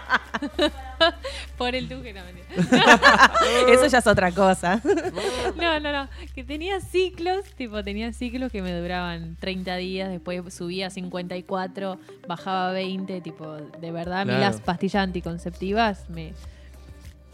Por el tuje, no, mentira. Eso ya es otra cosa. No, no, no. Que tenía ciclos, tipo, tenía ciclos que me duraban 30 días, después subía a 54, bajaba a 20, tipo, de verdad, a mí Claro. las pastillas anticonceptivas me...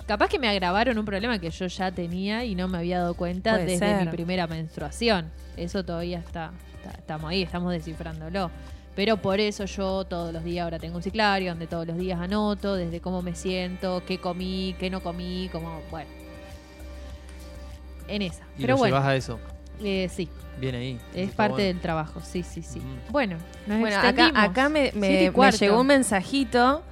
Capaz que me agravaron un problema que yo ya tenía y no me había dado cuenta Puede desde ser. mi primera menstruación. Eso todavía está, está- estamos ahí, estamos descifrándolo. Pero por eso yo todos los días ahora tengo un ciclario donde todos los días anoto desde cómo me siento, qué comí, qué no comí, como, bueno. En esa. ¿Y Pero lo bueno. llevas a eso? Eh, sí. Bien ahí. Es parte bueno. del trabajo, sí, sí, sí. Bueno, nos Bueno, acá, me, me- llegó un mensajito.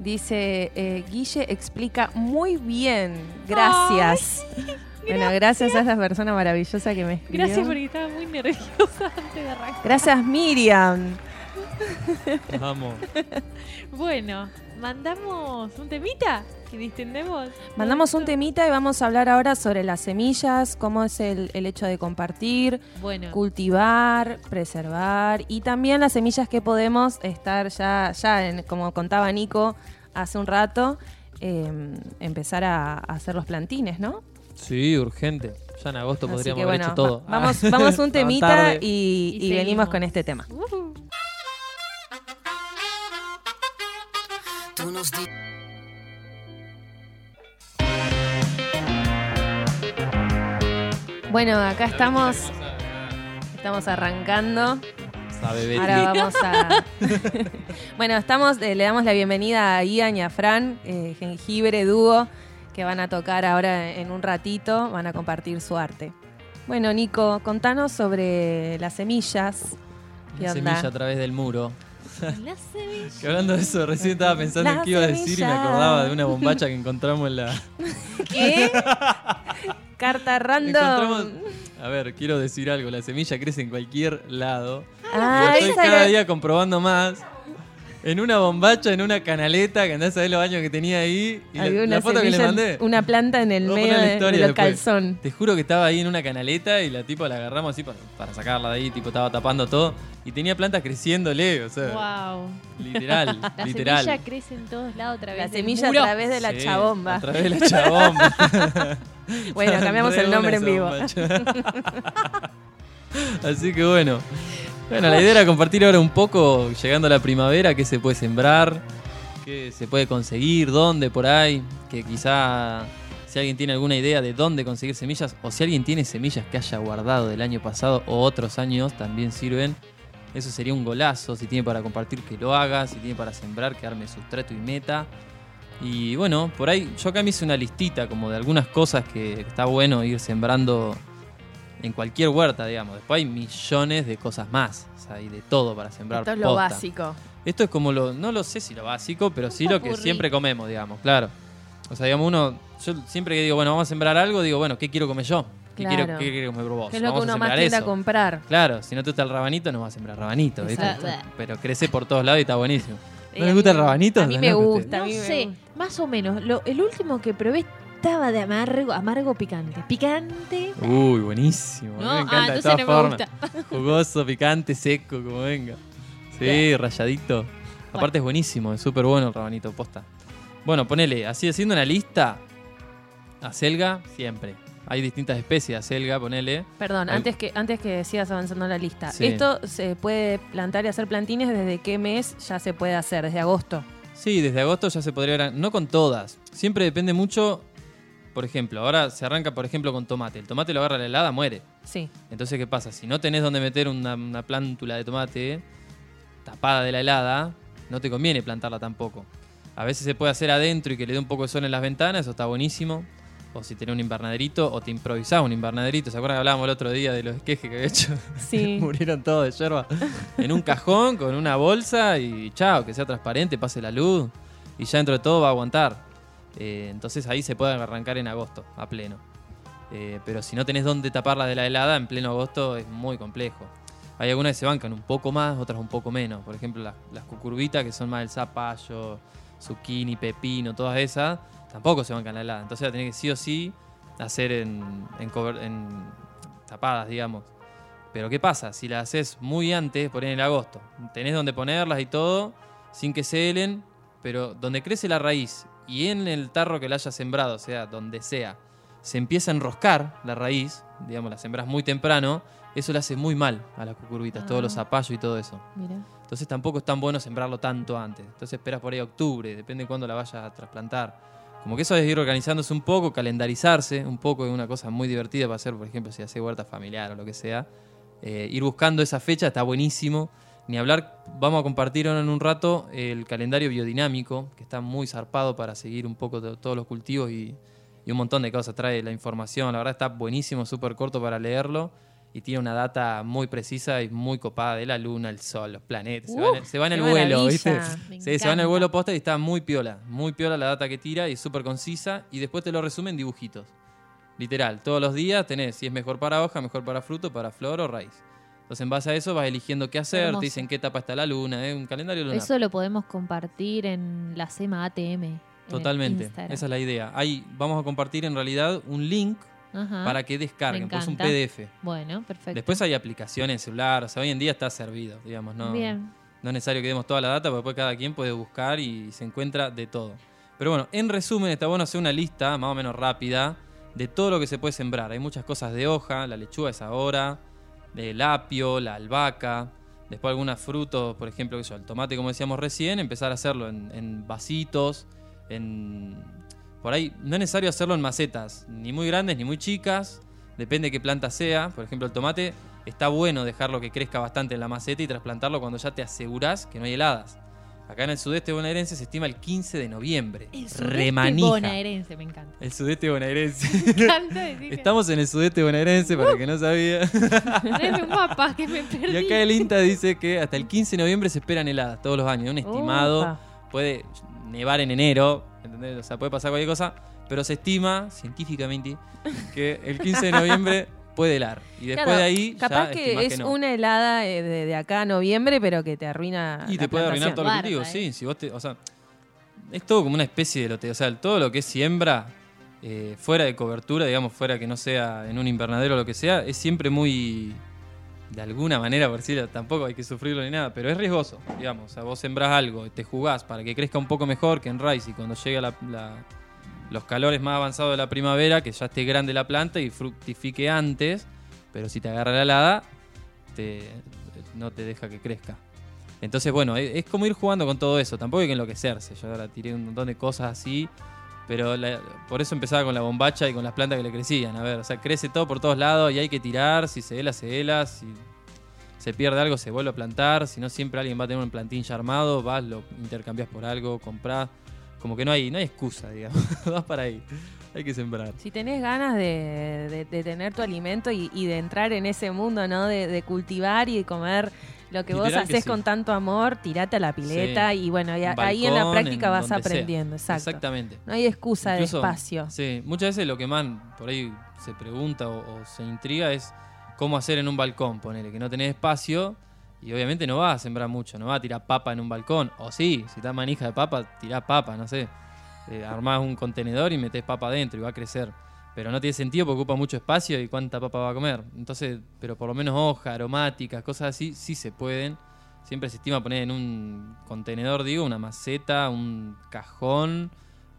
Dice, eh, Guille explica muy bien. Gracias. Bueno, gracias a esa persona maravillosa que me escribió. Gracias porque estaba muy nerviosa antes de arrancar. Gracias, Miriam. Vamos. Bueno, mandamos un temita y distendemos. Mandamos un temita y vamos a hablar ahora sobre las semillas, cómo es el, el hecho de compartir, Bueno. cultivar, preservar y también las semillas que podemos estar ya, ya en- como contaba Nico hace un rato, eh, empezar a, a hacer los plantines, ¿no? Sí, urgente. Ya en agosto Así podríamos que haber bueno, hecho todo. va- vamos, Ah. vamos un temita y, Y y venimos con este tema. Uh, Bueno, acá estamos, estamos arrancando. Sabe Betty. Ahora vamos a. bueno, estamos, eh, le damos la bienvenida a Ian y a Fran, eh, jengibre dúo, que van a tocar ahora en un ratito, van a compartir su arte. Bueno, Nico, contanos sobre las semillas. ¿Qué Una onda? semilla a través del muro. Que hablando de eso, recién estaba pensando en qué iba a decir y me acordaba de una bombacha que encontramos en la. ¿Qué? Carta random. A ver, quiero decir algo. La semilla crece en cualquier lado. Ah, Lo estoy esa cada era- día comprobando más. En una bombacha, en una canaleta, que andás a ver los años que tenía ahí. Y la, Había la una foto que le mandé. una planta en el medio la de, los calzón. Te juro que estaba ahí en una canaleta y la tipo la agarramos así para, para sacarla de ahí, tipo estaba tapando todo. Y tenía plantas creciéndole, o sea, Wow. literal, La literal. semilla crece en todos lados a través La semilla muro. a través de la Sí, chabomba. A través de la chabomba. Bueno, cambiamos el nombre en vivo. Así que bueno. Bueno, la idea era compartir ahora un poco, llegando a la primavera, qué se puede sembrar, qué se puede conseguir, dónde por ahí, que quizá si alguien tiene alguna idea de dónde conseguir semillas, o si alguien tiene semillas que haya guardado del año pasado o otros años, también sirven. Eso sería un golazo, si tiene para compartir que lo haga, si tiene para sembrar que arme sustrato y meta. Y bueno, por ahí yo acá me hice una listita como de algunas cosas que está bueno ir sembrando en cualquier huerta, digamos. Después hay millones de cosas más, o sea, hay de todo para sembrar. Esto es lo posta. básico. Esto es como lo, no lo sé si lo básico, pero sí lo que siempre comemos, digamos, claro. O sea, digamos, uno, yo siempre que digo, bueno, vamos a sembrar algo, digo, bueno, ¿qué quiero comer yo? ¿Qué, Claro. quiero, qué quiero comer vos? Que es lo que a uno más tiende a comprar. Claro, si no te gusta el rabanito, no vas a sembrar rabanito, ¿viste? Exacto. Pero crece por todos lados y está buenísimo. Eh, ¿No a les gusta el rabanito? A mí me No, gusta. a No mí me sé, gusta. más o menos. Lo- el último que probé estaba de amargo, amargo picante. Picante. te- Uy, buenísimo. A mí No, me ah, encanta de entonces todas no me formas. Jugoso, picante, seco, como venga. Sí, rayadito. Aparte es buenísimo, es súper bueno el rabanito, posta. Bueno, ponele, así haciendo una lista, acelga siempre. Hay distintas especies de acelga, ponele. Perdón, Al- antes que, antes que sigas avanzando en la lista. Sí. Esto se puede plantar y hacer plantines desde qué mes ya se puede hacer, desde agosto. Sí, desde agosto ya se podría ver, no con todas. Siempre depende mucho, por ejemplo, ahora se arranca, por ejemplo, con tomate. El tomate lo agarra la helada, muere. Sí. Entonces, ¿qué pasa? Si no tenés donde meter una, una plántula de tomate tapada de la helada, no te conviene plantarla tampoco. A veces se puede hacer adentro y que le dé un poco de sol en las ventanas, eso está buenísimo. O si tenés un invernaderito, o te improvisás un invernaderito. ¿Se acuerdan que hablábamos el otro día de los esquejes que había hecho? Sí. Murieron todos de yerba. En un cajón, con una bolsa y chao, que sea transparente, pase la luz. Y ya dentro de todo va a aguantar. Eh, entonces ahí se puede arrancar en agosto, a pleno. Eh, pero si no tenés dónde taparla de la helada, en pleno agosto es muy complejo. Hay algunas que se bancan un poco más, otras un poco menos. Por ejemplo, las, las cucurbitas, que son más el zapallo, zucchini, pepino, todas esas, tampoco se bancan la helada. Entonces la tenés que sí o sí hacer en, en, en tapadas, digamos. Pero ¿qué pasa? Si las haces muy antes, por en el agosto, tenés donde ponerlas y todo, sin que se helen, pero donde crece la raíz y en el tarro que la hayas sembrado, o sea, donde sea, se empieza a enroscar la raíz, digamos, la sembras muy temprano, eso le hace muy mal a las cucurbitas, todos los Ah. zapallos y todo eso. Mira. Entonces tampoco es tan bueno sembrarlo tanto antes. Entonces esperas por ahí a octubre, depende de cuándo la vayas a trasplantar. Como que eso es ir organizándose un poco, calendarizarse, un poco es una cosa muy divertida para hacer, por ejemplo, si hace huerta familiar o lo que sea. Eh, ir buscando esa fecha está buenísimo. Ni hablar, vamos a compartir en un rato el calendario biodinámico, que está muy zarpado para seguir un poco de todos los cultivos y, y un montón de cosas. Trae la información, la verdad está buenísimo, súper corto para leerlo y tiene una data muy precisa y muy copada de la luna, el sol, los planetas. se, van, se va en el vuelo. ¿viste? Sí, se va en el vuelo posta y está muy piola. Muy piola la data que tira y súper concisa. Y después te lo resume en dibujitos. Literal, todos los días tenés si es mejor para hoja, mejor para fruto, para flor o raíz. Entonces, en base a eso vas eligiendo qué hacer, Hermoso. te dicen qué etapa está la luna, un calendario lunar. Eso lo podemos compartir en la SEMA ATM. Totalmente, esa es la idea. Ahí vamos a compartir en realidad un link Ajá. para que descarguen, pues es un. PDF. Bueno, perfecto. Después hay aplicaciones en celular, o sea, hoy en día está servido, digamos, no, Bien. no es necesario que demos toda la data, porque después cada quien puede buscar y se encuentra de todo. Pero bueno, en resumen, está bueno hacer una lista más o menos rápida de todo lo que se puede sembrar. Hay muchas cosas de hoja, la lechuga es ahora, el apio, la albahaca, después algunos frutos, por ejemplo, el tomate, como decíamos recién, empezar a hacerlo en, vasitos, en... Por ahí, no es necesario hacerlo en macetas, ni muy grandes ni muy chicas, depende de qué planta sea. Por ejemplo, el tomate está bueno dejarlo que crezca bastante en la maceta y trasplantarlo cuando ya te asegurás que no hay heladas. Acá en el sudeste bonaerense se estima el 15 de noviembre. El sudeste Remanija. bonaerense, me encanta. El sudeste bonaerense. Me encanta decir que- Estamos en el sudeste bonaerense, para el que no sabía. Un mapa que me perdí. y acá el INTA dice que hasta el 15 de noviembre se esperan heladas todos los años. Un estimado. Puede nevar en enero, ¿entendés? O sea, puede pasar cualquier cosa. Pero se estima, científicamente, que el 15 de noviembre puede helar. Y después Claro, de ahí. Capaz ya que es no. una helada eh, de, de acá a noviembre, pero que te arruina. Y la te puede arruinar todo plantación. lo que digo, Guarda, sí. Si vos te, o sea, es todo como una especie de lote. O sea, todo lo que es siembra, eh, fuera de cobertura, digamos, fuera que no sea en un invernadero o lo que sea, es siempre muy. De alguna manera, por decirlo, tampoco hay que sufrirlo ni nada, pero es riesgoso, digamos. O sea, vos sembrás algo, te jugás para que crezca un poco mejor que en raíz y cuando llega la- la- los calores más avanzados de la primavera, que ya esté grande la planta y fructifique antes, pero si te agarra la helada, te- no te deja que crezca. Entonces, bueno, es, es como ir jugando con todo eso. Tampoco hay que enloquecerse. Yo ahora tiré un montón de cosas así. Pero por eso empezaba con la bombacha y con las plantas que le crecían. A ver, o sea, crece todo por todos lados y hay que tirar. Si se hela, se hela. Si se pierde algo, se vuelve a plantar. Si no, siempre alguien va a tener un plantín ya armado. Vas, lo intercambias por algo, comprás. Como que no hay, no hay excusa, digamos. vas para ahí. Hay que sembrar. Si tenés ganas de, de- de tener tu alimento y, y de entrar en ese mundo, ¿no? De, de cultivar y de comer lo que vos Literal haces sí. con tanto amor, tirate a la pileta Sí. y bueno, y ahí en la práctica en vas aprendiendo. Exacto. Exactamente. No hay excusa Incluso- de espacio. Sí, muchas veces lo que más por ahí se pregunta o, o se intriga es cómo hacer en un balcón, ponele, que no tenés espacio y obviamente no vas a sembrar mucho, no vas a tirar papa en un balcón. O sí, si estás manija de papa, tirás papa, no sé. Eh, armás un contenedor y metés papa adentro y va a crecer. Pero no tiene sentido porque ocupa mucho espacio y cuánta papa va a comer. Entonces, pero por lo menos hojas, aromáticas, cosas así, sí se pueden. Siempre se estima poner en un contenedor, digo, una maceta, un cajón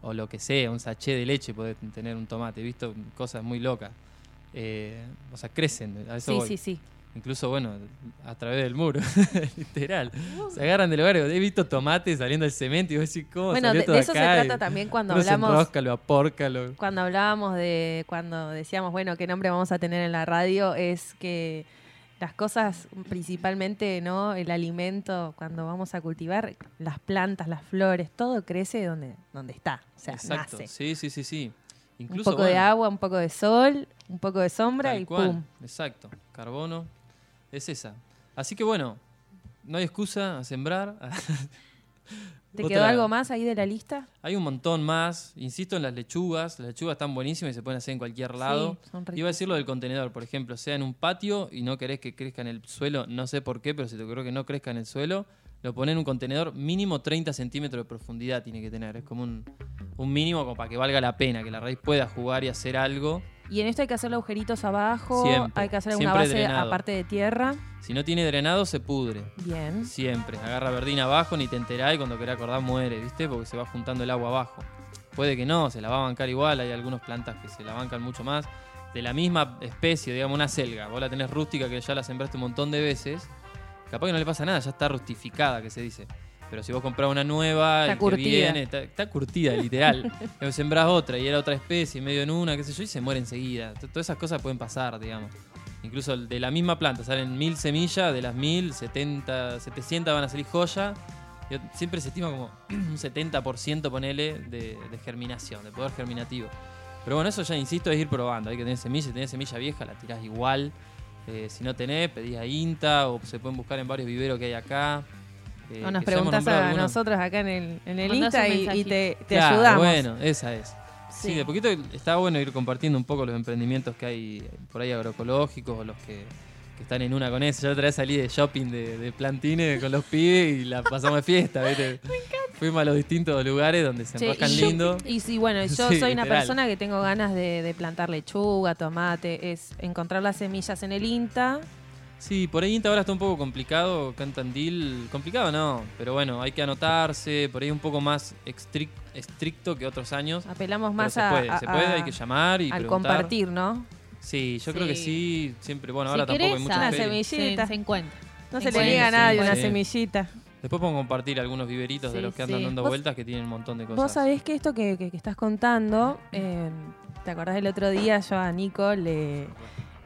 o lo que sea, un sachet de leche, podés tener un tomate, visto cosas muy locas. Eh, o sea, crecen, a eso Sí, voy. sí, sí. Incluso, bueno, a través del muro, literal. Se agarran del lugar. He visto tomates saliendo del cemento y vos decís, ¿cómo Bueno, salió de, todo de eso se? Y trata también cuando hablamos. enrosca, lo aporca, lo- Cuando hablábamos de. Cuando decíamos, bueno, qué nombre vamos a tener en la radio, es que las cosas, principalmente, ¿no? El alimento, cuando vamos a cultivar, las plantas, las flores, todo crece donde, donde está. O sea, Exacto. nace. Sí, sí, sí, sí. Un Incluso, poco de agua, un poco de sol, un poco de sombra y cual, pum. Exacto. Carbono. Es esa. Así que bueno, no hay excusa a sembrar. ¿Te Otra- quedó algo más ahí de la lista? Hay un montón más. Insisto en las lechugas. Las lechugas están buenísimas y se pueden hacer en cualquier lado. Sí, son. Iba a decir lo del contenedor, por ejemplo, sea en un patio y no querés que crezca en el suelo, no sé por qué, pero si te ocurrió que no crezca en el suelo, lo pones en un contenedor mínimo 30 centímetros de profundidad tiene que tener. Es como un, un mínimo como para que valga la pena, que la raíz pueda jugar y hacer algo. Y en esto hay que hacerle agujeritos abajo, Siempre, hay que hacer alguna base drenado. aparte de tierra. Si no tiene drenado, se pudre. Bien. Siempre. Agarra verdina abajo, ni te enterás y cuando querés acordar muere, ¿viste? Porque se va juntando el agua abajo. Puede que no, se la va a bancar igual. Hay algunas plantas que se la bancan mucho más. De la misma especie, digamos, una selga. Vos la tenés rústica que ya la sembraste un montón de veces. Capaz que no le pasa nada, ya está rustificada, que se dice. Pero si vos comprás una nueva, Está el que curtida. viene, está, está curtida, literal. Luego sembrás otra y era otra especie, medio en una, qué sé yo, y se muere enseguida. T- Todas esas cosas pueden pasar, digamos. Incluso de la misma planta salen mil semillas, de las mil, 70, 700 van a salir joya. Siempre se estima como un 70% ponele de, de germinación, de poder germinativo. Pero bueno, eso ya insisto es ir probando. Hay que tener semilla, si tenés semilla vieja la tirás igual. Eh, si no tenés, pedís a INTA o se pueden buscar en varios viveros que hay acá. Eh, o nos preguntas a nosotros acá en el, en el Insta y, te, te Claro, ayudamos. Bueno, esa es. Sí. Sí. de poquito está bueno ir compartiendo un poco los emprendimientos que hay por ahí agroecológicos o los que, que están en una con eso. Yo otra vez salí de shopping de, de plantines con los pibes y la pasamos de fiesta, ¿viste? Fuimos a los distintos lugares donde se Che, enroscan y lindo. Y sí, bueno, yo Sí, soy una persona que tengo ganas de, de plantar lechuga, tomate, es encontrar las semillas en el INTA. Sí, por ahí Inta ahora está un poco complicado, Cantandil, complicado no, pero bueno, hay que anotarse, por ahí un poco más estric- estricto que otros años. Apelamos Pero más se a, puede, a- se puede, hay que llamar y al preguntar. compartir, ¿no? Sí, yo creo que Sí. siempre, bueno, Si ahora tampoco hay muchas una ferias. semillita. Se, se encuentra. No Se se le niega a sí, nadie una Sí. semillita. Después podemos compartir algunos viveritos de Sí, los que andan sí. dando Vos- vueltas que tienen un montón de cosas. Vos sabés que esto que, que- que estás contando, eh, ¿te acordás del otro día? Yo a Nico le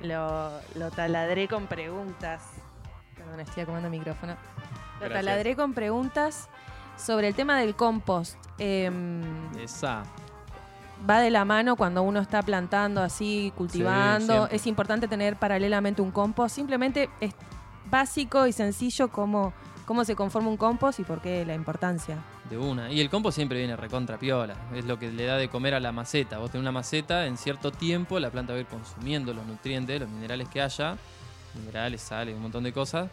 lo, lo taladré con preguntas. Perdón, estoy acomodando el micrófono. Lo Gracias. taladré con preguntas sobre el tema del compost. Em, Esa. Va de la mano cuando uno está plantando así, cultivando. es importante tener paralelamente un compost. Simplemente es básico y sencillo cómo, cómo se conforma un compost y por qué la importancia. De una. Y el compost siempre viene recontra piola. Es lo que le da de comer a la maceta. Vos tenés una maceta, en cierto tiempo la planta va a ir consumiendo los nutrientes, los minerales que haya. Minerales, sales, un montón de cosas.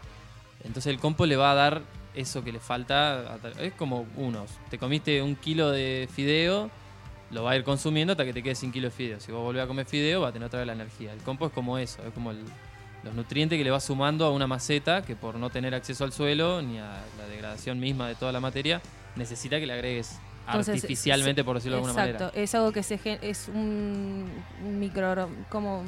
Entonces el compost le va a dar eso que le falta. Es como unos. Te comiste un kilo de fideo, lo va a ir consumiendo hasta que te quede sin kilo de fideo. Si vos volvés a comer fideo, va a tener otra vez la energía. El compost es como eso, es como el- los nutrientes que le va sumando a una maceta que por no tener acceso al suelo ni a la degradación misma de toda la materia, necesita que le agregues Entonces, artificialmente, es- por decirlo de alguna Exacto, manera. es algo que se es un, un micro como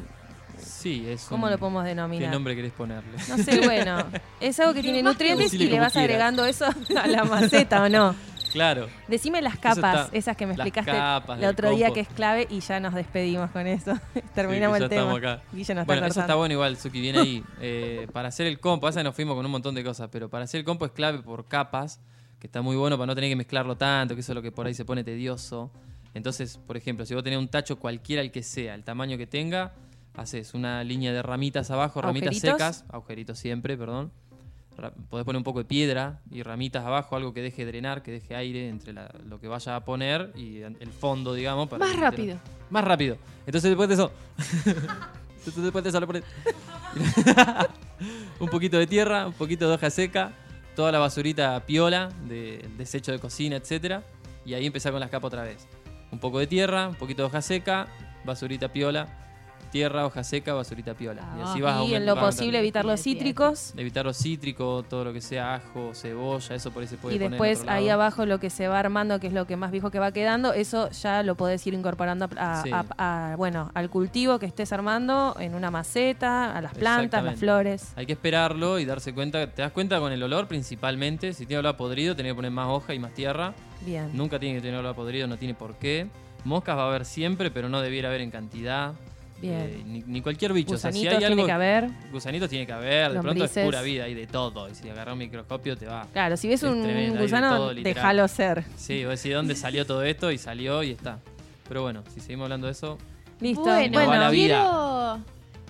Sí, es ¿cómo un- lo podemos ¿Qué denominar? nombre querés ponerle? No sé, bueno, es algo que tiene nutrientes y le vas quieras. agregando eso a la maceta o no. Claro. Decime las capas, está- esas que me las explicaste capas el otro día que es clave y ya nos despedimos con eso. Terminamos Sí, que el ya tema. acá. Nos está bueno, eso está bueno igual, Suki, viene ahí. Eh, para hacer el compo, pasa que nos fuimos con un montón de cosas, pero para hacer el compo es clave por capas, que está muy bueno para no tener que mezclarlo tanto, que eso es lo que por ahí se pone tedioso. Entonces, por ejemplo, si vos tenés un tacho cualquiera el que sea, el tamaño que tenga, haces una línea de ramitas abajo, ramitas ¿Agujeritos? secas, agujeritos siempre, perdón. Podés poner un poco de piedra y ramitas abajo, algo que deje drenar, que deje aire entre la- lo que vaya a poner y el fondo, digamos. Para Más rápido. Más rápido. Entonces después de eso. Entonces después de eso le pones un poquito de tierra, un poquito de hoja seca, toda la basurita piola, de desecho de cocina, etcétera, y ahí empezar con las capas otra vez. Un poco de tierra, un poquito de hoja seca, basurita piola, tierra, hoja seca, basurita piola. y así vas y en lo posible evitar los cítricos Evitar los cítricos, todo lo que sea ajo, cebolla, eso por ahí se puede y después ahí abajo lo que se va armando, que es lo que más viejo que va quedando, eso ya lo podés ir incorporando a, Sí. a- a- bueno, al cultivo que estés armando en una maceta, a las plantas, las flores. Hay que esperarlo y darse cuenta. Te das cuenta con el olor principalmente. Si tiene olor a podrido, tenés que poner más hoja y más tierra. Bien. Nunca tiene que tener olor a podrido, no tiene por qué. Moscas va a haber siempre, pero no debiera haber en cantidad. Bien. Eh, ni, ni cualquier bicho. O sea, si Gusanitos hay algo, tiene que haber. Gusanitos tiene que haber. De pronto es pura vida, hay de todo. Y si agarras un microscopio te va. Claro, si ves Es un tremendo, de gusano, todo, déjalo ser. Sí, vos decís dónde salió todo esto y salió y está. Pero bueno, si seguimos hablando de eso. Listo. Bueno, Va la quiero,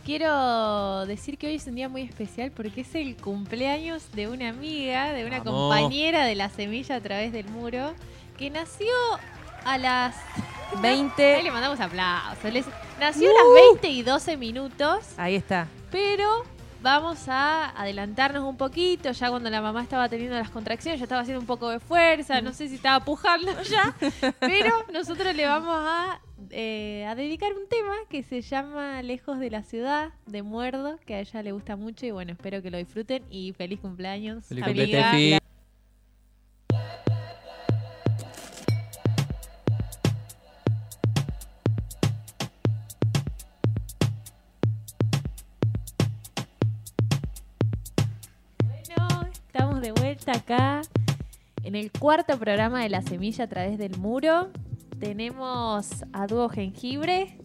quiero decir que hoy es un día muy especial porque es el cumpleaños de una amiga, de una Vamos. compañera de la semilla a través del muro, que nació a las 20. Ahí le mandamos aplausos. Les- nació a las 20 y 12 minutos, Ahí está. pero vamos a adelantarnos un poquito. Ya cuando la mamá estaba teniendo las contracciones, ya estaba haciendo un poco de fuerza. No sé si estaba pujando ya, pero nosotros le vamos a, eh, a dedicar un tema que se llama Lejos de la ciudad, de Muerdo, que a ella le gusta mucho. Y bueno, espero que lo disfruten y feliz cumpleaños. Feliz amiga. cumpleaños, el cuarto programa de La Semilla a través del muro. Tenemos a Dúo Jengibre.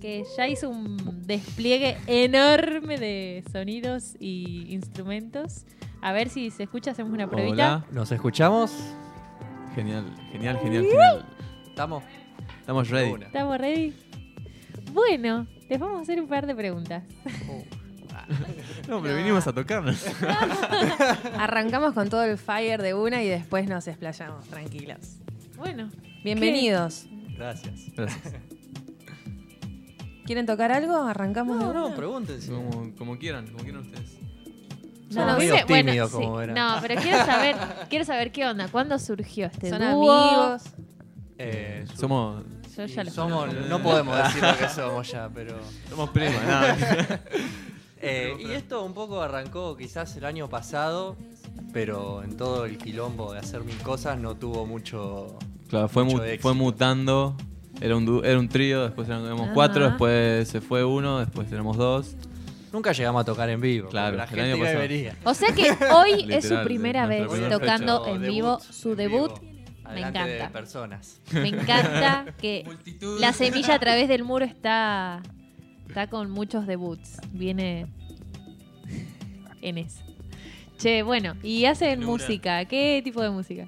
que ya hizo un despliegue enorme de sonidos y instrumentos. A ver si se escucha, hacemos una pruebita. Hola, ¿Nos escuchamos? genial, genial, genial, genial. ¿Estamos? Estamos ready. ¿Estamos ready? Bueno, les vamos a hacer un par de preguntas. No, pero vinimos a tocarnos. Arrancamos con todo el fire de una y después nos explayamos, tranquilos. Bueno, Bienvenidos. Gracias. Gracias. ¿Quieren tocar algo? Arrancamos de No, una. no, pregúntense. Como, como quieran, como quieran ustedes. No, sé, tímidos, como pero quiero saber, quiero saber qué onda, cuándo surgió este Son dúo. amigos. Eh, Somos, Yo ya lo somos, no podemos decir lo que somos ya, pero... somos primos. nada. Eh, y esto un poco arrancó quizás el año pasado, pero en todo el quilombo de hacer mil cosas no tuvo mucho... Claro, fue, mucho mu- éxito. fue mutando. Era un, era un trío, después éramos cuatro, después se fue uno, después éramos dos. Nunca llegamos a tocar en vivo. Claro, la gente venía. O sea que hoy es su primera vez tocando fecha. en Debut, vivo, su en debut. vivo, Me de encanta. personas. Me encanta que la semilla a través del muro está, está con muchos debuts. Viene en eso. Che, bueno, y hacen Luna. música. ¿Qué tipo de música?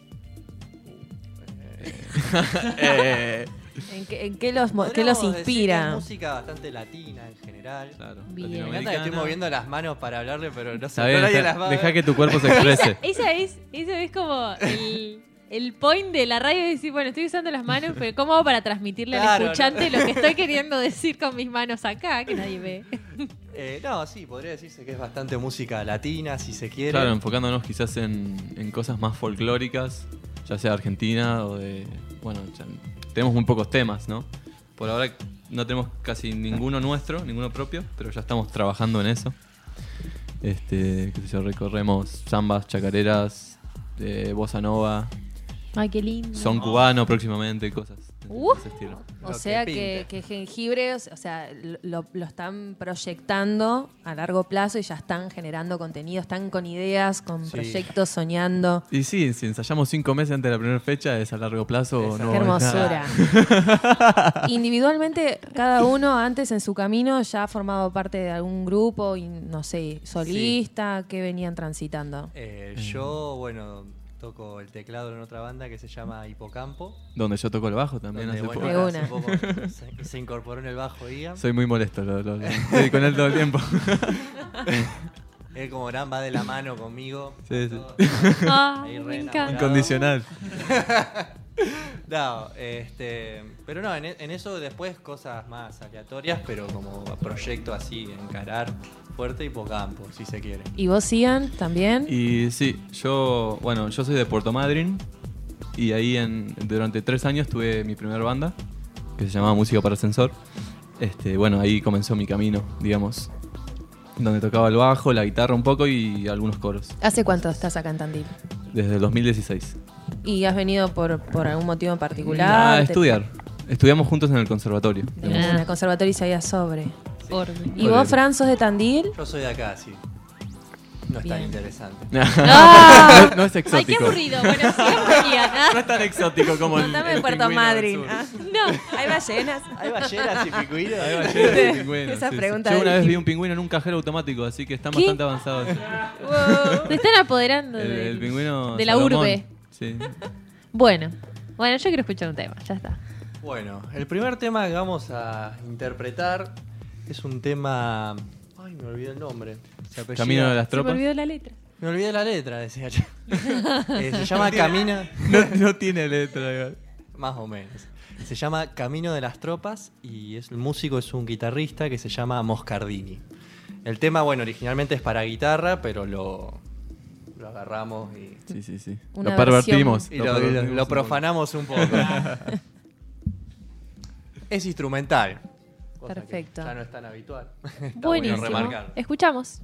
Eh, ¿En qué, en qué los, qué los inspira? es música bastante latina en general. claro, Bien. Me encanta que estoy moviendo las manos para hablarle, pero no las a deja que tu cuerpo se exprese. Esa es, esa es como el, el point de la radio, es decir, bueno, estoy usando las manos, pero ¿cómo hago para transmitirle al escuchante no. lo que estoy queriendo decir con mis manos acá, que nadie ve? Eh, no, sí, podría decirse que es bastante música latina, si se quiere. Claro, enfocándonos quizás en, en cosas más folclóricas, ya sea Argentina o de. Bueno, ya tenemos muy pocos temas, ¿no? Por ahora no tenemos casi ninguno nuestro, ninguno propio, pero ya estamos trabajando en eso. Este, qué sé yo, recorremos zambas, chacareras, eh, bossa nova, Ay, qué lindo. son cubano próximamente, cosas de Uh. ese estilo. O Lo sea que que, pinta. que jengibre, o sea, lo, lo están proyectando a largo plazo y ya están generando contenido, están con ideas, con Sí. proyectos, soñando. Y sí, si ensayamos cinco meses antes de la primera fecha, es a largo plazo o Esa- no. Qué es nada. hermosura. Individualmente, cada uno antes en su camino ya ha formado parte de algún grupo, y no sé, solista, que venían transitando. Eh, yo, bueno, toco el teclado en otra banda que se llama Hipocampo. Donde yo toco el bajo también donde, hace bueno, poco. Hace se, se incorporó en el bajo Ian. Soy muy molesto, lo, lo- lo- estoy con él todo el tiempo. Él como verán va de la mano conmigo. Sí, sí. Ah. Incondicional. No, este, pero no, en, en eso después cosas más aleatorias, pero como proyecto así, encarar fuerte Hipocampo, si se quiere. ¿Y vos, Ian, también? Y sí, yo, bueno, yo soy de Puerto Madryn y ahí en, durante tres años tuve mi primera banda que se llamaba Música para Ascensor. Este, bueno, ahí comenzó mi camino, digamos, donde tocaba el bajo, la guitarra un poco y algunos coros, ¿Hace cuánto estás acá en Tandil? desde el 2016. ¿Y has venido por, por algún motivo en particular? A estudiar. Estudiamos juntos en el conservatorio. De una, conservatorio Isaías Sobre. ¿Y vos, Fran, sos de Tandil? Yo soy de acá, sí. No es tan Bien. interesante. Ah. no, no es Ay, qué exótico. aburrido. Bueno, sigamos. Ah, No es tan exótico como el, Contame el Puerto pingüino del Madryn. sur. Ah, No. ¿Hay ballenas? ¿Hay ballenas y pingüinos? Hay ballenas y pingüinos, Esa sí, sí. pregunta Yo del una vez vi un pingüino en un cajero automático, así que están ¿Qué? bastante avanzados. Se están apoderando El, del- el pingüino de la Salomón. urbe. Sí. Bueno, bueno, yo quiero escuchar un tema, ya está. Bueno, el primer tema que vamos a interpretar es un tema... Ay, me olvidé el nombre. Se apellida- Camino de las Se me tropas. olvidó la letra. Me olvidé la letra, decía yo. Eh, se llama Camina... No, no tiene letra. Más o menos. Se llama Camino de las Tropas y es, el músico es un guitarrista que se llama Moscardini. El tema, bueno, originalmente es para guitarra, pero lo, lo agarramos y, Sí, sí, sí. Una lo pervertimos. y lo, pervertimos profanamos un poco. es instrumental. Perfecto. Ya no es tan habitual. Está bueno Buenísimo. remarcar. Escuchamos.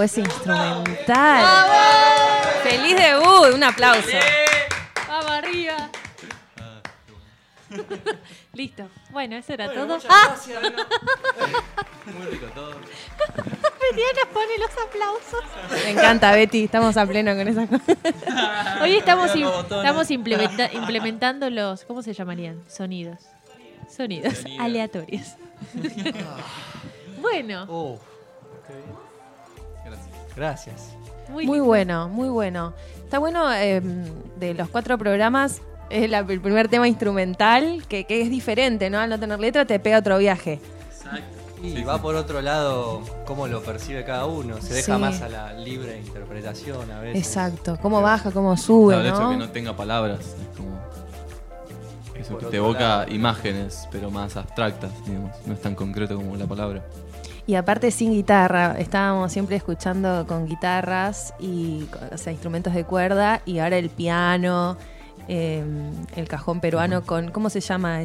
Wow, es instrumental. ¡Feliz debut! Un aplauso. Vamos arriba. Listo. Bueno, eso era Bueno, todo. muchas ¡Ah! gracias, Muy rico todo. Betty nos pone los aplausos. Me encanta, Betty. Estamos a pleno con esas cosas. Hoy estamos, im- estamos implementa- implementando los, ¿cómo se llamarían? Sonidos. Sonidos, Sonidos. aleatorios. bueno, Uh, Gracias. Gracias. muy, bueno, muy bueno. Está bueno eh, de los cuatro programas. Es la- el primer tema instrumental que, que es diferente, ¿no? Al no tener letra te pega otro viaje. Y va por otro lado cómo lo percibe cada uno. Se deja Sí. más a la libre interpretación a veces. Exacto. Cómo baja, cómo sube, Claro, el hecho ¿no? de que no tenga palabras es como. Eso te evoca lado. imágenes, pero más abstractas, digamos. No es tan concreto como la palabra. Y aparte sin guitarra, estábamos siempre escuchando con guitarras y o sea, instrumentos de cuerda y ahora el piano, eh, el cajón peruano con, ¿cómo se llama?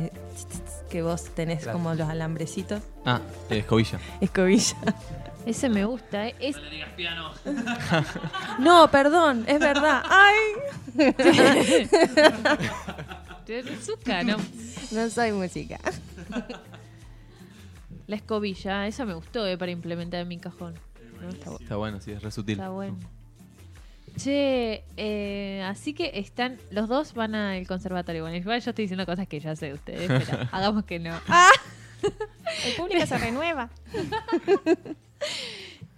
Que vos tenés Claro. como los alambrecitos. Ah, eh, escobilla. Escobilla. Ese me gusta, ¿eh? Es, No, perdón, es verdad. ¡Ay! Tezuka, ¿no? No soy música. La escobilla, esa me gustó, ¿eh? Para implementar en mi cajón. ¿no? Está bu- Está bueno, sí, es re sutil. Está bueno. Che, eh, así que están, los dos van al conservatorio. Bueno, igual yo estoy diciendo cosas que ya sé de ustedes, pero hagamos que no. ¡Ah! El público se renueva.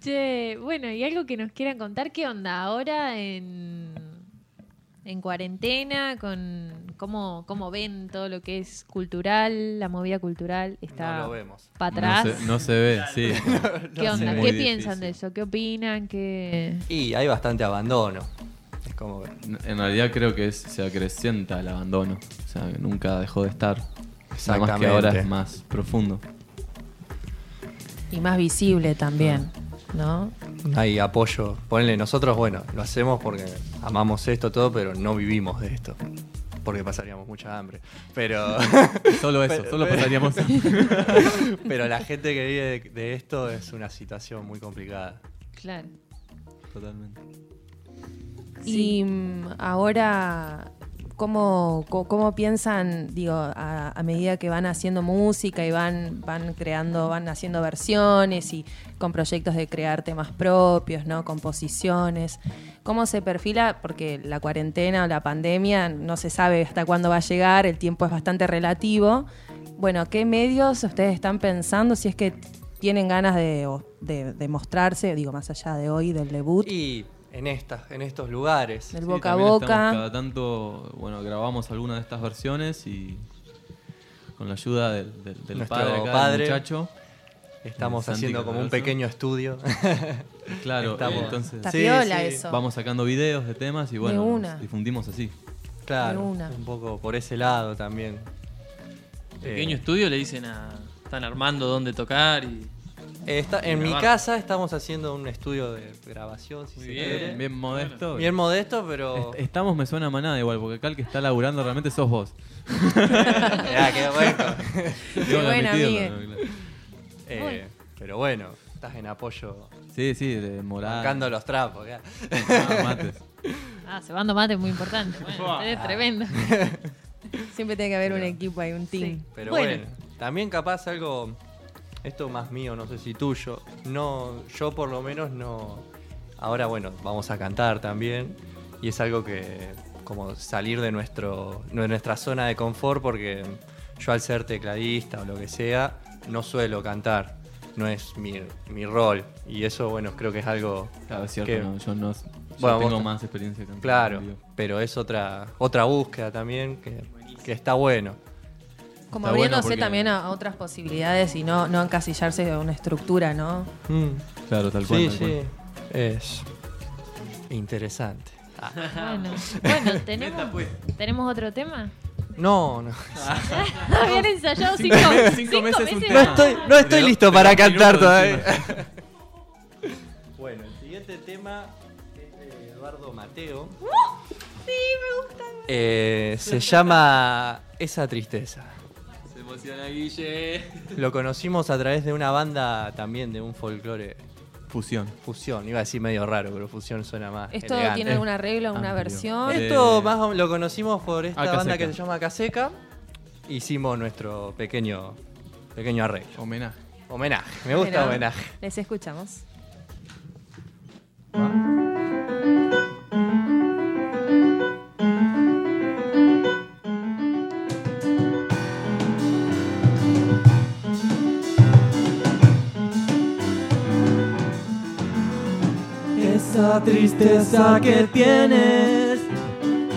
Che, bueno, y algo que nos quieran contar, ¿qué onda ahora en, en cuarentena? con cómo, ¿Cómo ven todo lo que es cultural, la movida cultural? ¿Está No lo vemos. para atrás? No se, no se ve, sí. ¿Qué onda? ¿Qué piensan de eso? ¿Qué opinan? ¿Qué... Y hay bastante abandono. Es como En realidad creo que es, se acrecienta el abandono. O sea, que nunca dejó de estar. Nada más que ahora es más profundo. Y más visible también, ¿no? No hay apoyo. Ponle, nosotros, bueno, lo hacemos porque amamos esto todo, pero no vivimos de esto. Porque pasaríamos mucha hambre. Pero. Solo eso, pero- solo pasaríamos pero la gente que vive de, de esto es una situación muy complicada. Claro. Totalmente. Y mm, ahora, ¿cómo, cómo piensan, digo, a, medida que van haciendo música y van, van creando, van haciendo versiones y con proyectos de crear temas propios, ¿no? Composiciones. ¿Cómo se perfila? Porque la cuarentena o la pandemia no se sabe hasta cuándo va a llegar, el tiempo es bastante relativo. Bueno, ¿qué medios ustedes están pensando si es que tienen ganas de, de- mostrarse, digo, más allá de hoy, del debut? En, estas, en estos lugares. Del Sí, boca a también boca. estamos Cada tanto, bueno, grabamos alguna de estas versiones y con la ayuda del, del- del Nuestro padre acá, padre. del muchacho. Estamos haciendo como un pequeño estudio. Claro, Estamos- entonces eso. vamos sacando videos de temas y bueno, nos difundimos así. Claro, un poco por ese lado también. Pequeño Eh, estudio le dicen a. Están armando dónde tocar y. Eh, está- en mi casa estamos haciendo un estudio de grabación, si Muy se bien. quiere. Bien modesto. Bien modesto, pero. Est- Estamos me suena a manada igual, porque acá el que está laburando realmente sos vos. Ah, qué bueno. Tengo que buena, admitirlo, amigue. ¿no? Claro. Eh, pero bueno, estás en apoyo. Sí, sí, de moral. Bancando los trapos. ya. Ah, mates. Ah, cebando mate es muy importante. Bueno, es tremendo. Siempre tiene que haber un equipo ahí, un team. Pero Bueno. bueno. también capaz algo, esto más mío, no sé si tuyo, no, yo por lo menos no, ahora bueno, vamos a cantar también. Y es algo que como salir de, nuestro, de nuestra zona de confort porque yo al ser tecladista o lo que sea, no suelo cantar, no es mi, mi rol. Y eso bueno, creo que es algo Claro, es cierto, que- no, yo no yo Bueno, tengo vos- más experiencia cantando. Claro, pero es otra, otra búsqueda también que, que está bueno. Como Está bueno abriéndose porque- también a otras posibilidades y no, no encasillarse en una estructura, ¿no? Mm. Claro, tal cual. Sí, tal cual. sí. Es interesante. Ah. Bueno, bueno tenemos, tenemos otro tema. No, no. Habían ensayado cinco, Cinco- meses. meses un más. No estoy, no estoy listo para cantar todavía. bueno, el siguiente tema es de Eduardo Mateo. Sí, me gusta. Eh, se llama Esa tristeza. Emociona Guille. Lo conocimos a través de una banda también de un folclore Fusión. Fusión, iba a decir medio raro, pero fusión suena más. ¿Esto elegante. tiene algún arreglo, alguna amplio. versión? Eh, Esto más o- lo conocimos por esta Acaseca. banda que se llama Caseca. Hicimos nuestro pequeño, pequeño arreglo. Homenaje. Homenaje, me gusta homenaje. Les escuchamos. Esa tristeza que tienes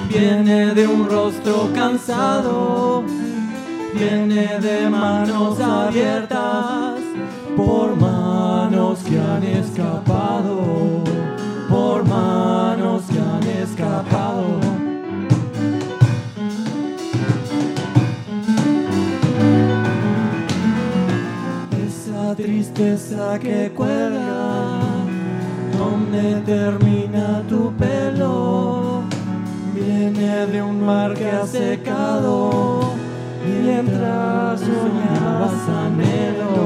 viene de un rostro cansado, viene de manos abiertas por manos que han escapado, por manos que han escapado. Esa tristeza que cuelga donde termina tu pelo viene de un mar que ha secado mientras soñabas anhelos